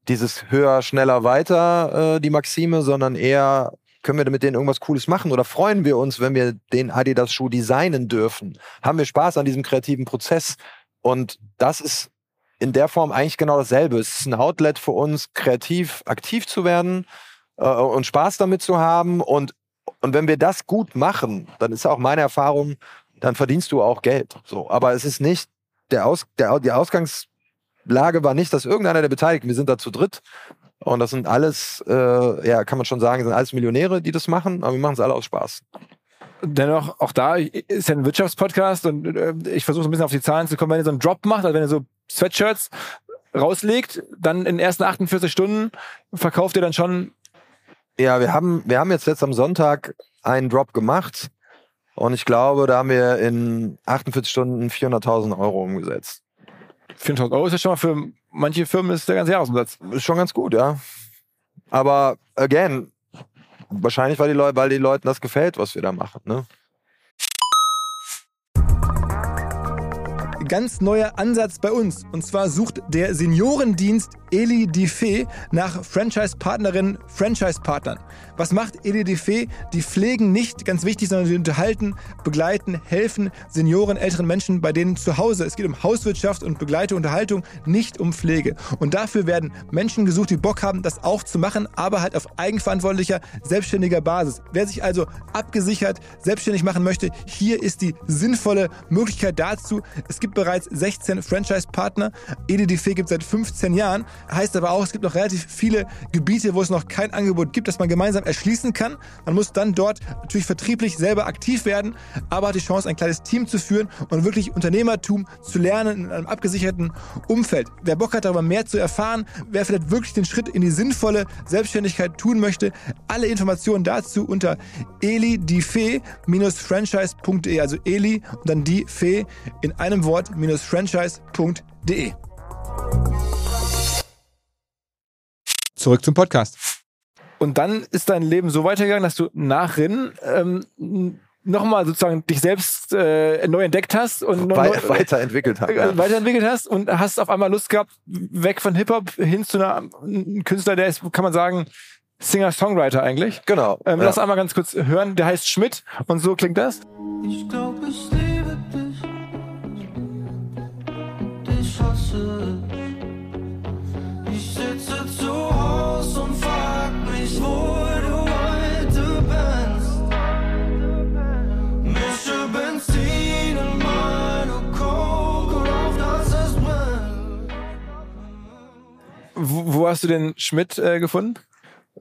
dieses höher, schneller, weiter äh, die Maxime, sondern eher können wir mit denen irgendwas Cooles machen oder freuen wir uns, wenn wir den Adidas-Schuh designen dürfen? Haben wir Spaß an diesem kreativen Prozess? Und das ist in der Form eigentlich genau dasselbe. Es ist ein Outlet für uns, kreativ aktiv zu werden äh, und Spaß damit zu haben. Und, und wenn wir das gut machen, dann ist auch meine Erfahrung, dann verdienst du auch Geld. So, aber es ist nicht der, Aus, der die Ausgangs Lage war nicht, dass irgendeiner der Beteiligten, wir sind da zu dritt, Und das sind alles, äh, ja, kann man schon sagen, sind alles Millionäre, die das machen, aber wir machen es alle aus Spaß. Dennoch, auch da ist ja ein Wirtschaftspodcast und äh, ich versuche so ein bisschen auf die Zahlen zu kommen. Wenn ihr so einen Drop macht, also wenn ihr so Sweatshirts rauslegt, dann in den ersten 48 Stunden verkauft ihr dann schon. Ja, wir haben, wir haben jetzt jetzt am Sonntag einen Drop gemacht und ich glaube, da haben wir in 48 Stunden 400.000 Euro umgesetzt. 400.000 Euro ist ja schon mal für manche Firmen ist der ganze Jahresumsatz. Ist schon ganz gut, ja. Aber again, wahrscheinlich, weil die, Leute, weil die Leuten das gefällt, was wir da machen. Ne? Ganz neuer Ansatz bei uns. Und zwar sucht der Seniorendienst Eli Diffé nach Franchise-Partnerinnen, Franchise-Partnern. Was macht Eli Diffé? Die pflegen nicht, ganz wichtig, sondern die unterhalten, begleiten, helfen Senioren, älteren Menschen bei denen zu Hause. Es geht um Hauswirtschaft und Begleite, Unterhaltung, nicht um Pflege. Und dafür werden Menschen gesucht, die Bock haben, das auch zu machen, aber halt auf eigenverantwortlicher, selbstständiger Basis. Wer sich also abgesichert, selbstständig machen möchte, hier ist die sinnvolle Möglichkeit dazu. Es gibt bereits 16 Franchise-Partner. EDDF gibt seit 15 Jahren. Heißt aber auch, es gibt noch relativ viele Gebiete, wo es noch kein Angebot gibt, das man gemeinsam erschließen kann. Man muss dann dort natürlich vertrieblich selber aktiv werden, aber hat die Chance, ein kleines Team zu führen und wirklich Unternehmertum zu lernen in einem abgesicherten Umfeld. Wer Bock hat, darüber mehr zu erfahren, wer vielleicht wirklich den Schritt in die sinnvolle Selbstständigkeit tun möchte, alle Informationen dazu unter elidifee-franchise.de, also Eli und dann die Fee in einem Wort-franchise.de. Zurück zum Podcast. Und dann ist dein Leben so weitergegangen, dass du nach Rinnen ähm, nochmal sozusagen dich selbst äh, neu entdeckt hast und neu, weiterentwickelt hast. Äh, weiterentwickelt hast und hast auf einmal Lust gehabt, weg von Hip-Hop hin zu einer, einem Künstler, der ist, kann man sagen, Singer-Songwriter eigentlich. Genau. Ähm, ja. Lass einmal ganz kurz hören. Der heißt Schmidt und so klingt das. Ich glaube, ich liebe dich. Wo hast du den Schmidt äh, gefunden?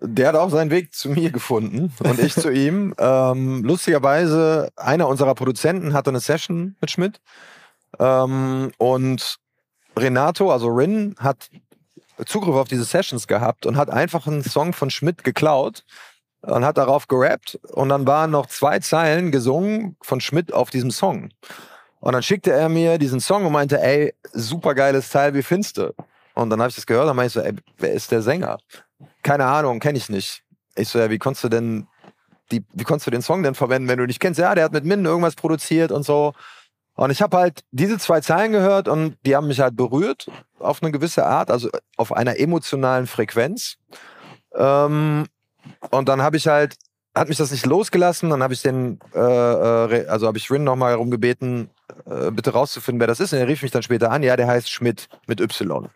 Der hat auch seinen Weg zu mir gefunden und ich zu ihm. Ähm, lustigerweise, einer unserer Produzenten hatte eine Session mit Schmidt. Ähm, und Renato, also Rin, hat Zugriff auf diese Sessions gehabt und hat einfach einen Song von Schmidt geklaut und hat darauf gerappt. Und dann waren noch zwei Zeilen gesungen von Schmidt auf diesem Song. Und dann schickte er mir diesen Song und meinte, ey, super geiles Teil, wie findest du? Und dann habe ich das gehört und meinte ich so, ey, wer ist der Sänger? keine Ahnung, kenne ich nicht. Ich so, ja, wie konntest du denn die, wie konntest du den Song denn verwenden, wenn du nicht kennst? Ja, der hat mit Min irgendwas produziert und so. Und ich habe halt diese zwei Zeilen gehört und die haben mich halt berührt auf eine gewisse Art, also auf einer emotionalen Frequenz. Ähm, und dann habe ich halt, hat mich das nicht losgelassen, dann habe ich den, äh, äh, also habe ich Rin nochmal herumgebeten, äh, bitte rauszufinden, wer das ist. Und er rief mich dann später an, ja, der heißt Schmidt mit Y.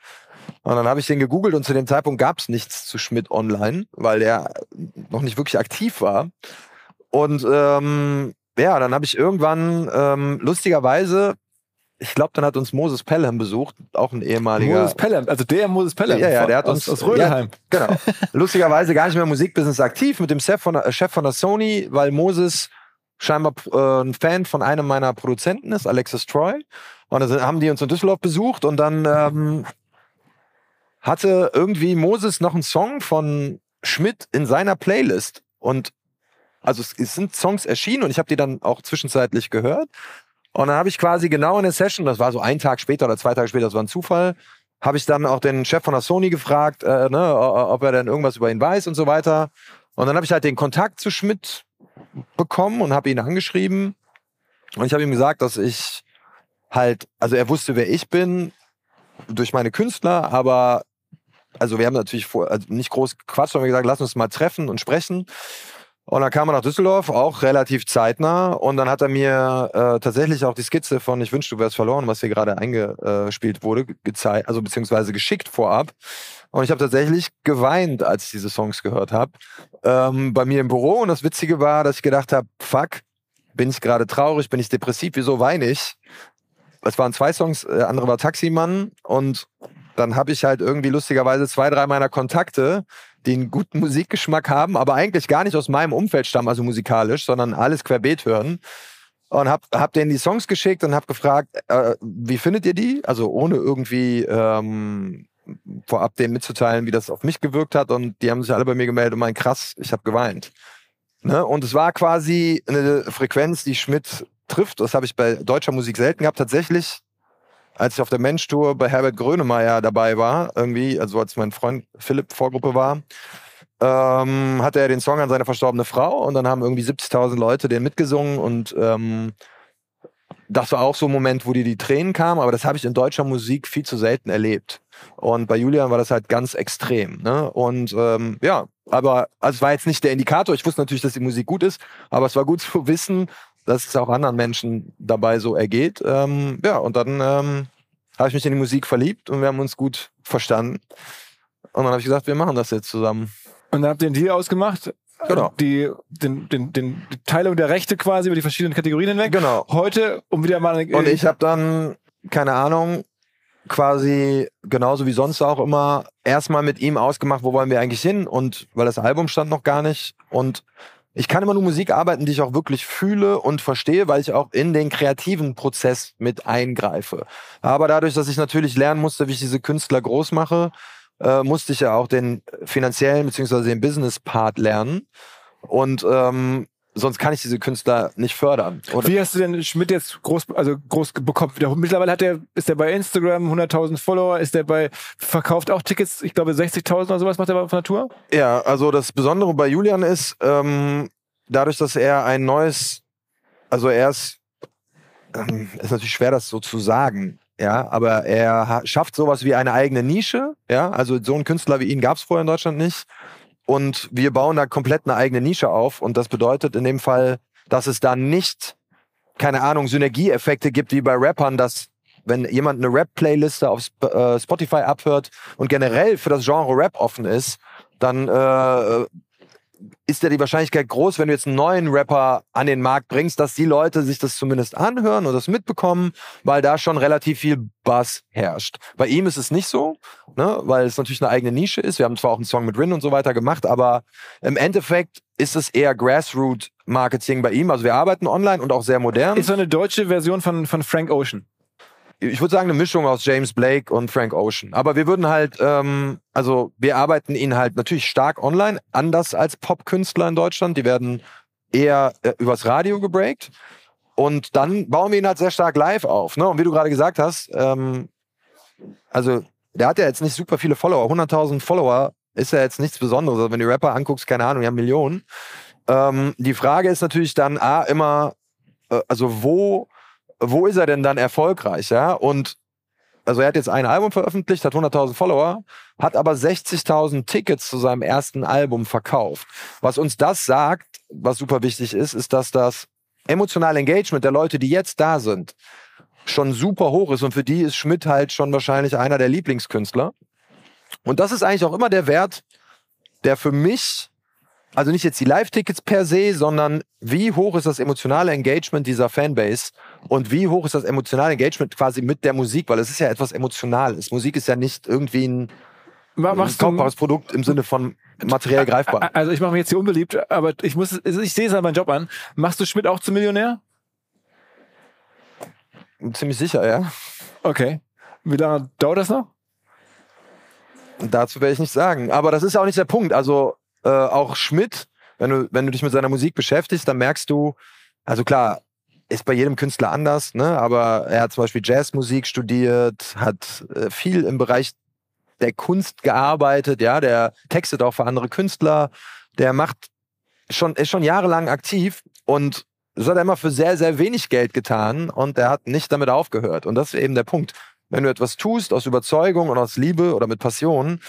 Und dann habe ich den gegoogelt und zu dem Zeitpunkt gab es nichts zu Schmidt online, weil der noch nicht wirklich aktiv war. Und ähm, ja, dann habe ich irgendwann ähm, lustigerweise, ich glaube, dann hat uns Moses Pelham besucht, auch ein ehemaliger. Moses Pelham, also der Moses Pelham. Ja, ja, der hat uns aus, aus Rödelheim. Ja, genau. lustigerweise gar nicht mehr im Musikbusiness aktiv, mit dem Chef von, der, Chef von der Sony, weil Moses scheinbar äh, ein Fan von einem meiner Produzenten ist, Alexis Troy. Und dann haben die uns in Düsseldorf besucht und dann ähm, hatte irgendwie Moses noch einen Song von Schmidt in seiner Playlist. Und also es, es sind Songs erschienen und ich habe die dann auch zwischenzeitlich gehört. Und dann habe ich quasi genau in der Session, das war so ein Tag später oder zwei Tage später, das war ein Zufall, habe ich dann auch den Chef von der Sony gefragt, äh, ne, ob er denn irgendwas über ihn weiß und so weiter. Und dann habe ich halt den Kontakt zu Schmidt bekommen und habe ihn angeschrieben. Und ich habe ihm gesagt, dass ich halt, also er wusste, wer ich bin durch meine Künstler, aber also wir haben natürlich vor, also nicht groß Quatsch, sondern gesagt, lass uns mal treffen und sprechen. Und dann kam er nach Düsseldorf, auch relativ zeitnah. Und dann hat er mir äh, tatsächlich auch die Skizze von Ich wünschte, du wärst verloren, was hier gerade eingespielt wurde, gezeigt, also beziehungsweise geschickt vorab. Und ich habe tatsächlich geweint, als ich diese Songs gehört habe. Ähm, bei mir im Büro. Und das Witzige war, dass ich gedacht habe, fuck, bin ich gerade traurig, bin ich depressiv, wieso weine ich? Es waren zwei Songs, äh, andere war Taximann und dann habe ich halt irgendwie lustigerweise zwei, drei meiner Kontakte, die einen guten Musikgeschmack haben, aber eigentlich gar nicht aus meinem Umfeld stammen, also musikalisch, sondern alles querbeet hören. Und hab, hab denen die Songs geschickt und hab gefragt, äh, wie findet ihr die? Also ohne irgendwie ähm, vorab denen mitzuteilen, wie das auf mich gewirkt hat. Und die haben sich alle bei mir gemeldet und meinen, krass, ich habe geweint. Ne? Und es war quasi eine Frequenz, die Schmidt trifft. Das habe ich bei deutscher Musik selten gehabt. Tatsächlich, als ich auf der Mensch-Tour bei Herbert Grönemeyer dabei war, irgendwie, also als mein Freund Philipp Vorgruppe war, ähm, hatte er den Song an seine verstorbene Frau und dann haben irgendwie 70.000 Leute den mitgesungen und ähm, das war auch so ein Moment, wo dir die Tränen kamen, aber das habe ich in deutscher Musik viel zu selten erlebt. Und bei Julian war das halt ganz extrem. Ne? Und ähm, ja, aber also es war jetzt nicht der Indikator. Ich wusste natürlich, dass die Musik gut ist, aber es war gut zu wissen, dass es auch anderen Menschen dabei so ergeht. Ähm, ja, und dann ähm, habe ich mich in die Musik verliebt und wir haben uns gut verstanden. Und dann habe ich gesagt, wir machen das jetzt zusammen. Und dann habt ihr den Deal ausgemacht. Genau. Die, den, den, den, die Teilung der Rechte quasi über die verschiedenen Kategorien hinweg. Genau. Heute, um wieder mal. Und ich habe dann, keine Ahnung, quasi genauso wie sonst auch immer erstmal mit ihm ausgemacht, wo wollen wir eigentlich hin und weil das Album stand noch gar nicht und ich kann immer nur Musik arbeiten, die ich auch wirklich fühle und verstehe, weil ich auch in den kreativen Prozess mit eingreife. Aber dadurch, dass ich natürlich lernen musste, wie ich diese Künstler groß mache, äh, musste ich ja auch den finanziellen bzw. den Business-Part lernen. Und ähm, sonst kann ich diese Künstler nicht fördern. Und Wie hast du denn Schmidt jetzt groß, also groß bekommen? Mittlerweile hat er, ist er bei Instagram 100.000 Follower, ist er bei, verkauft auch Tickets, ich glaube 60.000 oder sowas macht er der Tour? Ja, also das Besondere bei Julian ist, ähm, dadurch, dass er ein neues, also er ist, ähm, ist natürlich schwer, das so zu sagen, ja, aber er ha- schafft sowas wie eine eigene Nische, ja, also so einen Künstler wie ihn gab es vorher in Deutschland nicht. Und wir bauen da komplett eine eigene Nische auf. Und das bedeutet in dem Fall, dass es da nicht, keine Ahnung, Synergieeffekte gibt wie bei Rappern, dass wenn jemand eine Rap-Playliste auf äh, Spotify abhört und generell für das Genre Rap offen ist, dann äh, ist ja die Wahrscheinlichkeit groß, wenn du jetzt einen neuen Rapper an den Markt bringst, dass die Leute sich das zumindest anhören oder das mitbekommen, weil da schon relativ viel Bass herrscht. Bei ihm ist es nicht so, ne, weil es natürlich eine eigene Nische ist. Wir haben zwar auch einen Song mit Rin und so weiter gemacht, aber im Endeffekt ist es eher Grassroot-Marketing bei ihm. Also wir arbeiten online und auch sehr modern. Ist so eine deutsche Version von, von Frank Ocean. Ich würde sagen, eine Mischung aus James Blake und Frank Ocean. Aber wir würden halt, ähm, also wir arbeiten ihn halt natürlich stark online, anders als Popkünstler in Deutschland. Die werden eher äh, übers Radio gebreakt. Und dann bauen wir ihn halt sehr stark live auf. Ne? Und wie du gerade gesagt hast, ähm, also der hat ja jetzt nicht super viele Follower. 100.000 Follower ist ja jetzt nichts Besonderes. Also wenn du Rapper anguckst, keine Ahnung, die haben Millionen. Ähm, die Frage ist natürlich dann, A, immer, äh, also wo, wo ist er denn dann erfolgreich, ja? Und also er hat jetzt ein Album veröffentlicht, hat 100.000 Follower, hat aber 60.000 Tickets zu seinem ersten Album verkauft. Was uns das sagt, was super wichtig ist, ist, dass das emotionale Engagement der Leute, die jetzt da sind, schon super hoch ist und für die ist Schmidt halt schon wahrscheinlich einer der Lieblingskünstler. Und das ist eigentlich auch immer der Wert, der für mich, also nicht jetzt die Live-Tickets per se, sondern wie hoch ist das emotionale Engagement dieser Fanbase und wie hoch ist das emotionale Engagement quasi mit der Musik, weil es ist ja etwas Emotionales. Musik ist ja nicht irgendwie ein, ein kaufbares Produkt im Sinne von materiell greifbar. also ich mache mich jetzt hier unbeliebt, aber ich muss, ich sehe es an meinem Job an. Machst du Schmidt auch zum Millionär? Ziemlich sicher, ja. Okay. Wie lange dauert das noch? Dazu werde ich nicht sagen. Aber das ist ja auch nicht der Punkt. Also äh, auch Schmidt, wenn du, wenn du dich mit seiner Musik beschäftigst, dann merkst du, also klar, ist bei jedem Künstler anders, ne? aber er hat zum Beispiel Jazzmusik studiert, hat äh, viel im Bereich der Kunst gearbeitet, ja, der textet auch für andere Künstler, der macht schon, ist schon jahrelang aktiv und das hat er immer für sehr, sehr wenig Geld getan und er hat nicht damit aufgehört. Und das ist eben der Punkt. Wenn du etwas tust aus Überzeugung und aus Liebe oder mit Passion,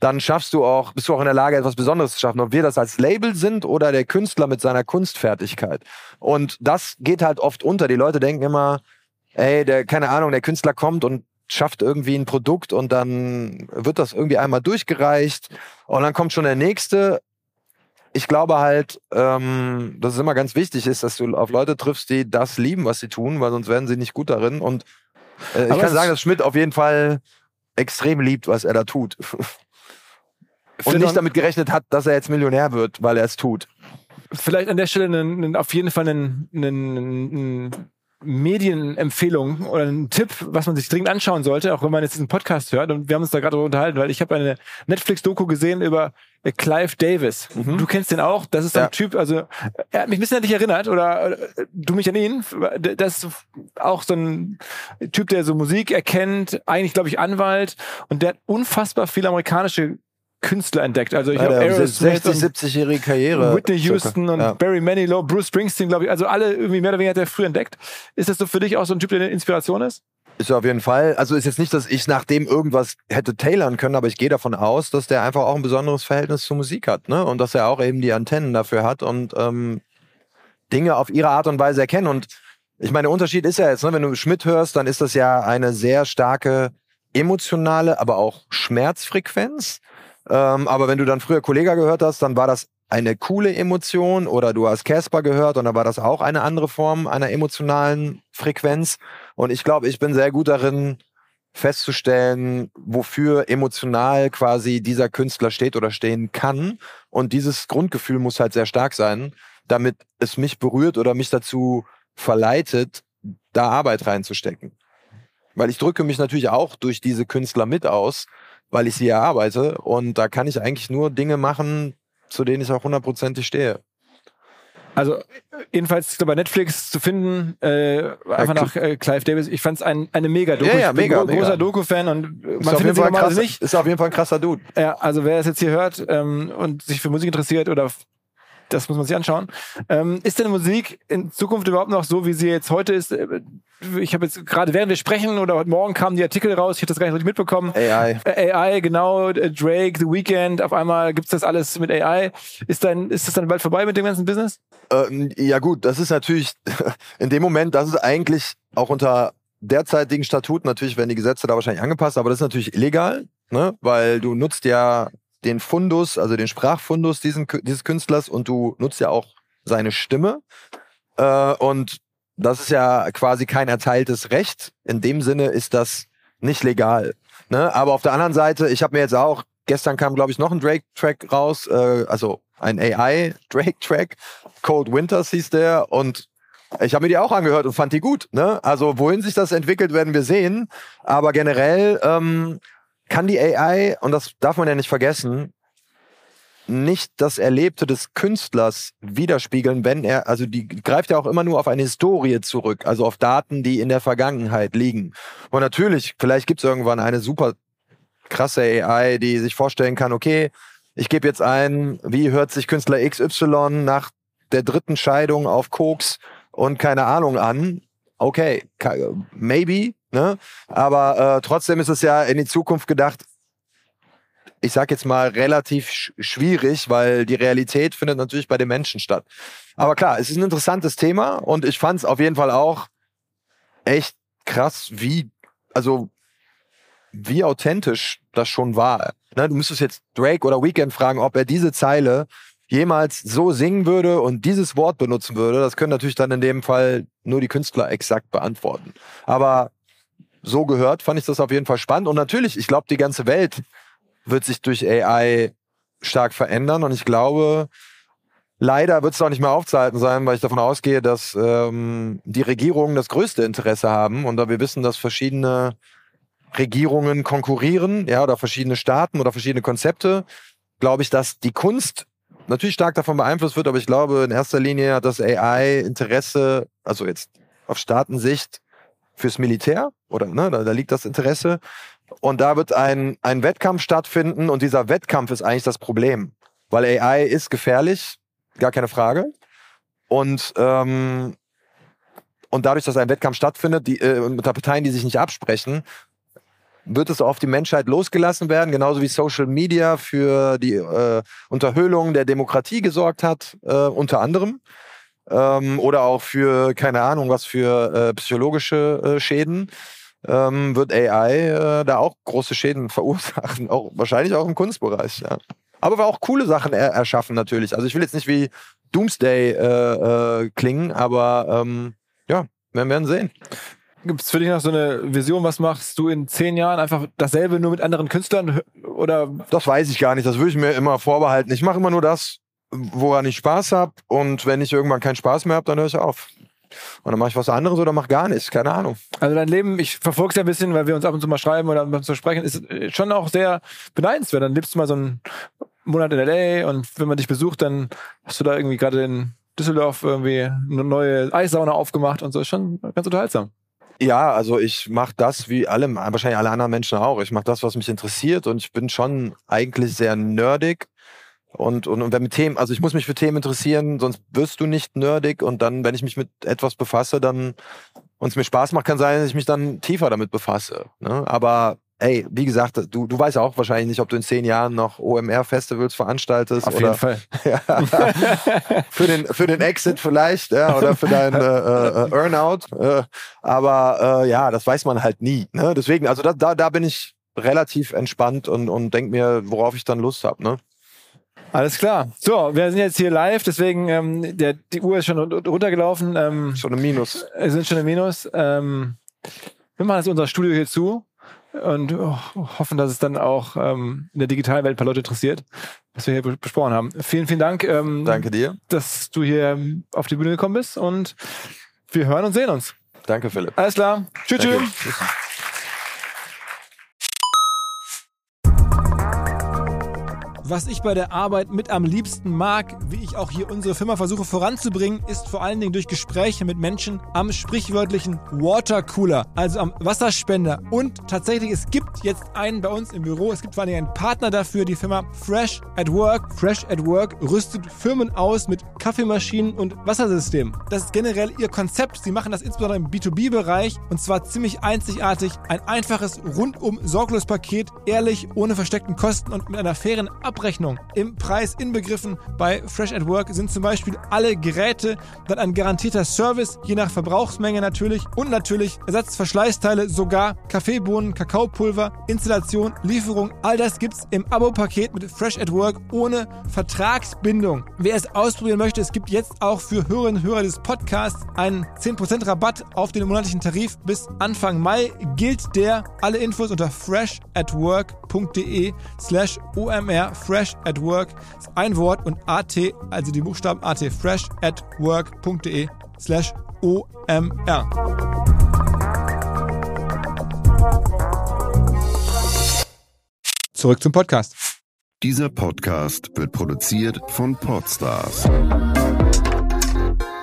dann schaffst du auch, bist du auch in der Lage, etwas Besonderes zu schaffen. Ob wir das als Label sind oder der Künstler mit seiner Kunstfertigkeit. Und das geht halt oft unter. Die Leute denken immer, ey, der, keine Ahnung, der Künstler kommt und schafft irgendwie ein Produkt und dann wird das irgendwie einmal durchgereicht und dann kommt schon der nächste. Ich glaube halt, ähm, dass es immer ganz wichtig ist, dass du auf Leute triffst, die das lieben, was sie tun, weil sonst werden sie nicht gut darin. Und äh, ich kann sagen, dass Schmidt auf jeden Fall extrem liebt, was er da tut. Und nicht damit gerechnet hat, dass er jetzt Millionär wird, weil er es tut. Vielleicht an der Stelle einen, einen, auf jeden Fall einen, einen, einen Medienempfehlung oder einen Tipp, was man sich dringend anschauen sollte, auch wenn man jetzt diesen Podcast hört. Und wir haben uns da gerade darüber unterhalten, weil ich habe eine Netflix-Doku gesehen über äh, Clive Davis. Du kennst den auch. Das ist so ein Ja. Typ, also er hat mich ein bisschen an dich erinnert oder äh, du mich an ihn. Das ist auch so ein Typ, der so Musik erkennt, eigentlich glaube ich Anwalt und der hat unfassbar viele amerikanische Künstler entdeckt. Also ich Ja, habe der Aerosmith 60, und 70-jährige Karriere. Whitney. Houston und Ja. Barry Manilow, Bruce Springsteen, glaube ich. Also alle irgendwie mehr oder weniger hat er früh entdeckt. Ist das so für dich auch so ein Typ, der eine Inspiration ist? Ist ja auf jeden Fall. Also ist jetzt nicht, dass ich nach dem irgendwas hätte tailern können, aber ich gehe davon aus, dass der einfach auch ein besonderes Verhältnis zur Musik hat, ne? Und dass er auch eben die Antennen dafür hat und ähm, Dinge auf ihre Art und Weise erkennen. Und ich meine, der Unterschied ist ja jetzt, ne, wenn du Schmidt hörst, dann ist das ja eine sehr starke emotionale, aber auch Schmerzfrequenz. Ähm, aber wenn du dann früher Kollega gehört hast, dann war das eine coole Emotion oder du hast Casper gehört und dann war das auch eine andere Form einer emotionalen Frequenz. Und ich glaube, ich bin sehr gut darin, festzustellen, wofür emotional quasi dieser Künstler steht oder stehen kann. Und dieses Grundgefühl muss halt sehr stark sein, damit es mich berührt oder mich dazu verleitet, da Arbeit reinzustecken. Weil ich drücke mich natürlich auch durch diese Künstler mit aus, weil ich sie erarbeite. Und da kann ich eigentlich nur Dinge machen, zu denen ich auch hundertprozentig stehe. Also jedenfalls ist bei Netflix zu finden, äh, einfach nach äh, Clive Davis. Ich fand es ein, eine mega-Doku. Ja, ja, ich bin mega, gro mega. großer Doku-Fan und Ist man auf, findet jeden sie normalerweise nicht. ist auf jeden Fall ein krasser Dude. Ja, also wer es jetzt hier hört ähm, und sich für Musik interessiert oder das muss man sich anschauen. Ähm, ist denn Musik in Zukunft überhaupt noch so, wie sie jetzt heute ist? Äh, Ich habe jetzt gerade, während wir sprechen oder heute Morgen kamen die Artikel raus, ich habe das gar nicht richtig mitbekommen. AI. Äh, AI, genau, äh, Drake, The Weeknd, auf einmal gibt's das alles mit AI. Ist, dann, ist das dann bald vorbei mit dem ganzen Business? Ähm, ja gut, das ist natürlich in dem Moment, das ist eigentlich auch unter derzeitigen Statuten, natürlich werden die Gesetze da wahrscheinlich angepasst, aber das ist natürlich illegal, ne? weil du nutzt ja den Fundus, also den Sprachfundus diesen, dieses Künstlers und du nutzt ja auch seine Stimme äh, und das ist ja quasi kein erteiltes Recht. In dem Sinne ist das nicht legal. Ne? Aber auf der anderen Seite, ich habe mir jetzt auch, gestern kam glaube ich noch ein Drake-Track raus, äh, also ein AI-Drake-Track, Cold Winters hieß der und ich habe mir die auch angehört und fand die gut. Ne? Also wohin sich das entwickelt, werden wir sehen. Aber generell ähm, kann die AI, und das darf man ja nicht vergessen, nicht das Erlebte des Künstlers widerspiegeln, wenn er, also die greift ja auch immer nur auf eine Historie zurück, also auf Daten, die in der Vergangenheit liegen. Und natürlich, vielleicht gibt es irgendwann eine super krasse AI, die sich vorstellen kann, okay, ich gebe jetzt ein, wie hört sich Künstler XY nach der dritten Scheidung auf Koks und keine Ahnung an. Okay, ka- maybe, ne? Aber äh, trotzdem ist es ja in die Zukunft gedacht, ich sag jetzt mal relativ sch schwierig, weil die Realität findet natürlich bei den Menschen statt. Aber klar, es ist ein interessantes Thema und ich fand es auf jeden Fall auch echt krass, wie, also wie authentisch das schon war. Ne, du müsstest jetzt Drake oder Weekend fragen, ob er diese Zeile jemals so singen würde und dieses Wort benutzen würde. Das können natürlich dann in dem Fall nur die Künstler exakt beantworten. Aber so gehört, fand ich das auf jeden Fall spannend. Und natürlich, ich glaube, die ganze Welt wird sich durch AI stark verändern. Und ich glaube, leider wird es auch nicht mehr aufzuhalten sein, weil ich davon ausgehe, dass ähm, die Regierungen das größte Interesse haben. Und da wir wissen, dass verschiedene Regierungen konkurrieren, ja, oder verschiedene Staaten oder verschiedene Konzepte, glaube ich, dass die Kunst natürlich stark davon beeinflusst wird, aber ich glaube, in erster Linie hat das AI Interesse, also jetzt auf Staatensicht fürs Militär, oder ne, da, da liegt das Interesse. Und da wird ein, ein Wettkampf stattfinden und dieser Wettkampf ist eigentlich das Problem. Weil AI ist gefährlich, gar keine Frage. Und, ähm, und dadurch, dass ein Wettkampf stattfindet, die, äh, unter Parteien, die sich nicht absprechen, wird es auf die Menschheit losgelassen werden, genauso wie Social Media für die äh, Unterhöhlung der Demokratie gesorgt hat, äh, unter anderem. Ähm, oder auch für, keine Ahnung, was für äh, psychologische äh, Schäden. Ähm, wird AI äh, da auch große Schäden verursachen, auch wahrscheinlich auch im Kunstbereich. Ja. Aber wir auch coole Sachen er erschaffen natürlich. Also ich will jetzt nicht wie Doomsday äh, äh, klingen, aber ähm, ja, wir werden sehen. Gibt es für dich noch so eine Vision, was machst du in zehn Jahren? Einfach dasselbe nur mit anderen Künstlern? Oder Das weiß ich gar nicht. Das würde ich mir immer vorbehalten. Ich mache immer nur das, woran ich Spaß habe. Und wenn ich irgendwann keinen Spaß mehr habe, dann höre ich auf. Und dann mache ich was anderes oder mache gar nichts. Keine Ahnung. Also dein Leben, ich verfolge es ja ein bisschen, weil wir uns ab und zu mal schreiben oder mal zu sprechen, ist äh, schon auch sehr beneidenswert. Dann lebst du mal so einen Monat in L.A. und wenn man dich besucht, dann hast du da irgendwie gerade in Düsseldorf irgendwie eine neue Eissauna aufgemacht und so. Ist schon ganz unterhaltsam. Ja, also ich mache das wie alle, wahrscheinlich alle anderen Menschen auch. Ich mache das, was mich interessiert und ich bin schon eigentlich sehr nerdig. Und, und, und wenn mit Themen, also ich muss mich für Themen interessieren, sonst wirst du nicht nerdig. Und dann, wenn ich mich mit etwas befasse, dann und es mir Spaß macht, kann sein, dass ich mich dann tiefer damit befasse. Ne? Aber ey, wie gesagt, du, du weißt auch wahrscheinlich nicht, ob du in zehn Jahren noch OMR-Festivals veranstaltest. Auf oder, jeden Fall. Ja. für, den, für den Exit vielleicht, ja, oder für deinen äh, äh, Earnout. Äh, aber äh, ja, das weiß man halt nie. Ne? Deswegen, also da, da, da bin ich relativ entspannt und, und denk mir, worauf ich dann Lust habe. Ne? Alles klar. So, wir sind jetzt hier live, deswegen ähm, der, die Uhr ist schon run- runtergelaufen. Ähm, Schon ein Minus. wir sind schon im Minus. Ähm, wir machen jetzt unser Studio hier zu und oh, hoffen, dass es dann auch ähm, in der digitalen Welt ein paar Leute interessiert, was wir hier be- besprochen haben. Vielen, vielen Dank, ähm, Danke dir. dass du hier ähm, auf die Bühne gekommen bist und wir hören und sehen uns. Danke, Philipp. Alles klar. Tschüss, tschüss. Was ich bei der Arbeit mit am liebsten mag, wie ich auch hier unsere Firma versuche voranzubringen, ist vor allen Dingen durch Gespräche mit Menschen am sprichwörtlichen Watercooler, also am Wasserspender. Und tatsächlich, es gibt jetzt einen bei uns im Büro, es gibt vor allen Dingen einen Partner dafür, die Firma Fresh at Work. Fresh at Work rüstet Firmen aus mit Kaffeemaschinen und Wassersystemen. Das ist generell ihr Konzept. Sie machen das insbesondere im B2B-Bereich und zwar ziemlich einzigartig. Ein einfaches, rundum sorglos Paket, ehrlich, ohne versteckten Kosten und mit einer fairen Abrechnung. Im Preis inbegriffen bei Fresh at Work sind zum Beispiel alle Geräte, dann ein garantierter Service, je nach Verbrauchsmenge natürlich und natürlich Ersatzverschleißteile, sogar Kaffeebohnen, Kakaopulver, Installation, Lieferung. All das gibt's im Abo-Paket mit Fresh at Work ohne Vertragsbindung. Wer es ausprobieren möchte, es gibt jetzt auch für Hörerinnen und Hörer des Podcasts einen 10% Rabatt auf den monatlichen Tarif bis Anfang Mai. Gilt der. Alle Infos unter freshatwork.de slash omr fresh at work ist ein Wort und at, also die Buchstaben at fresh at work.de slash omr. Zurück zum Podcast. Dieser Podcast wird produziert von Podstars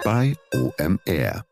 bei OMR.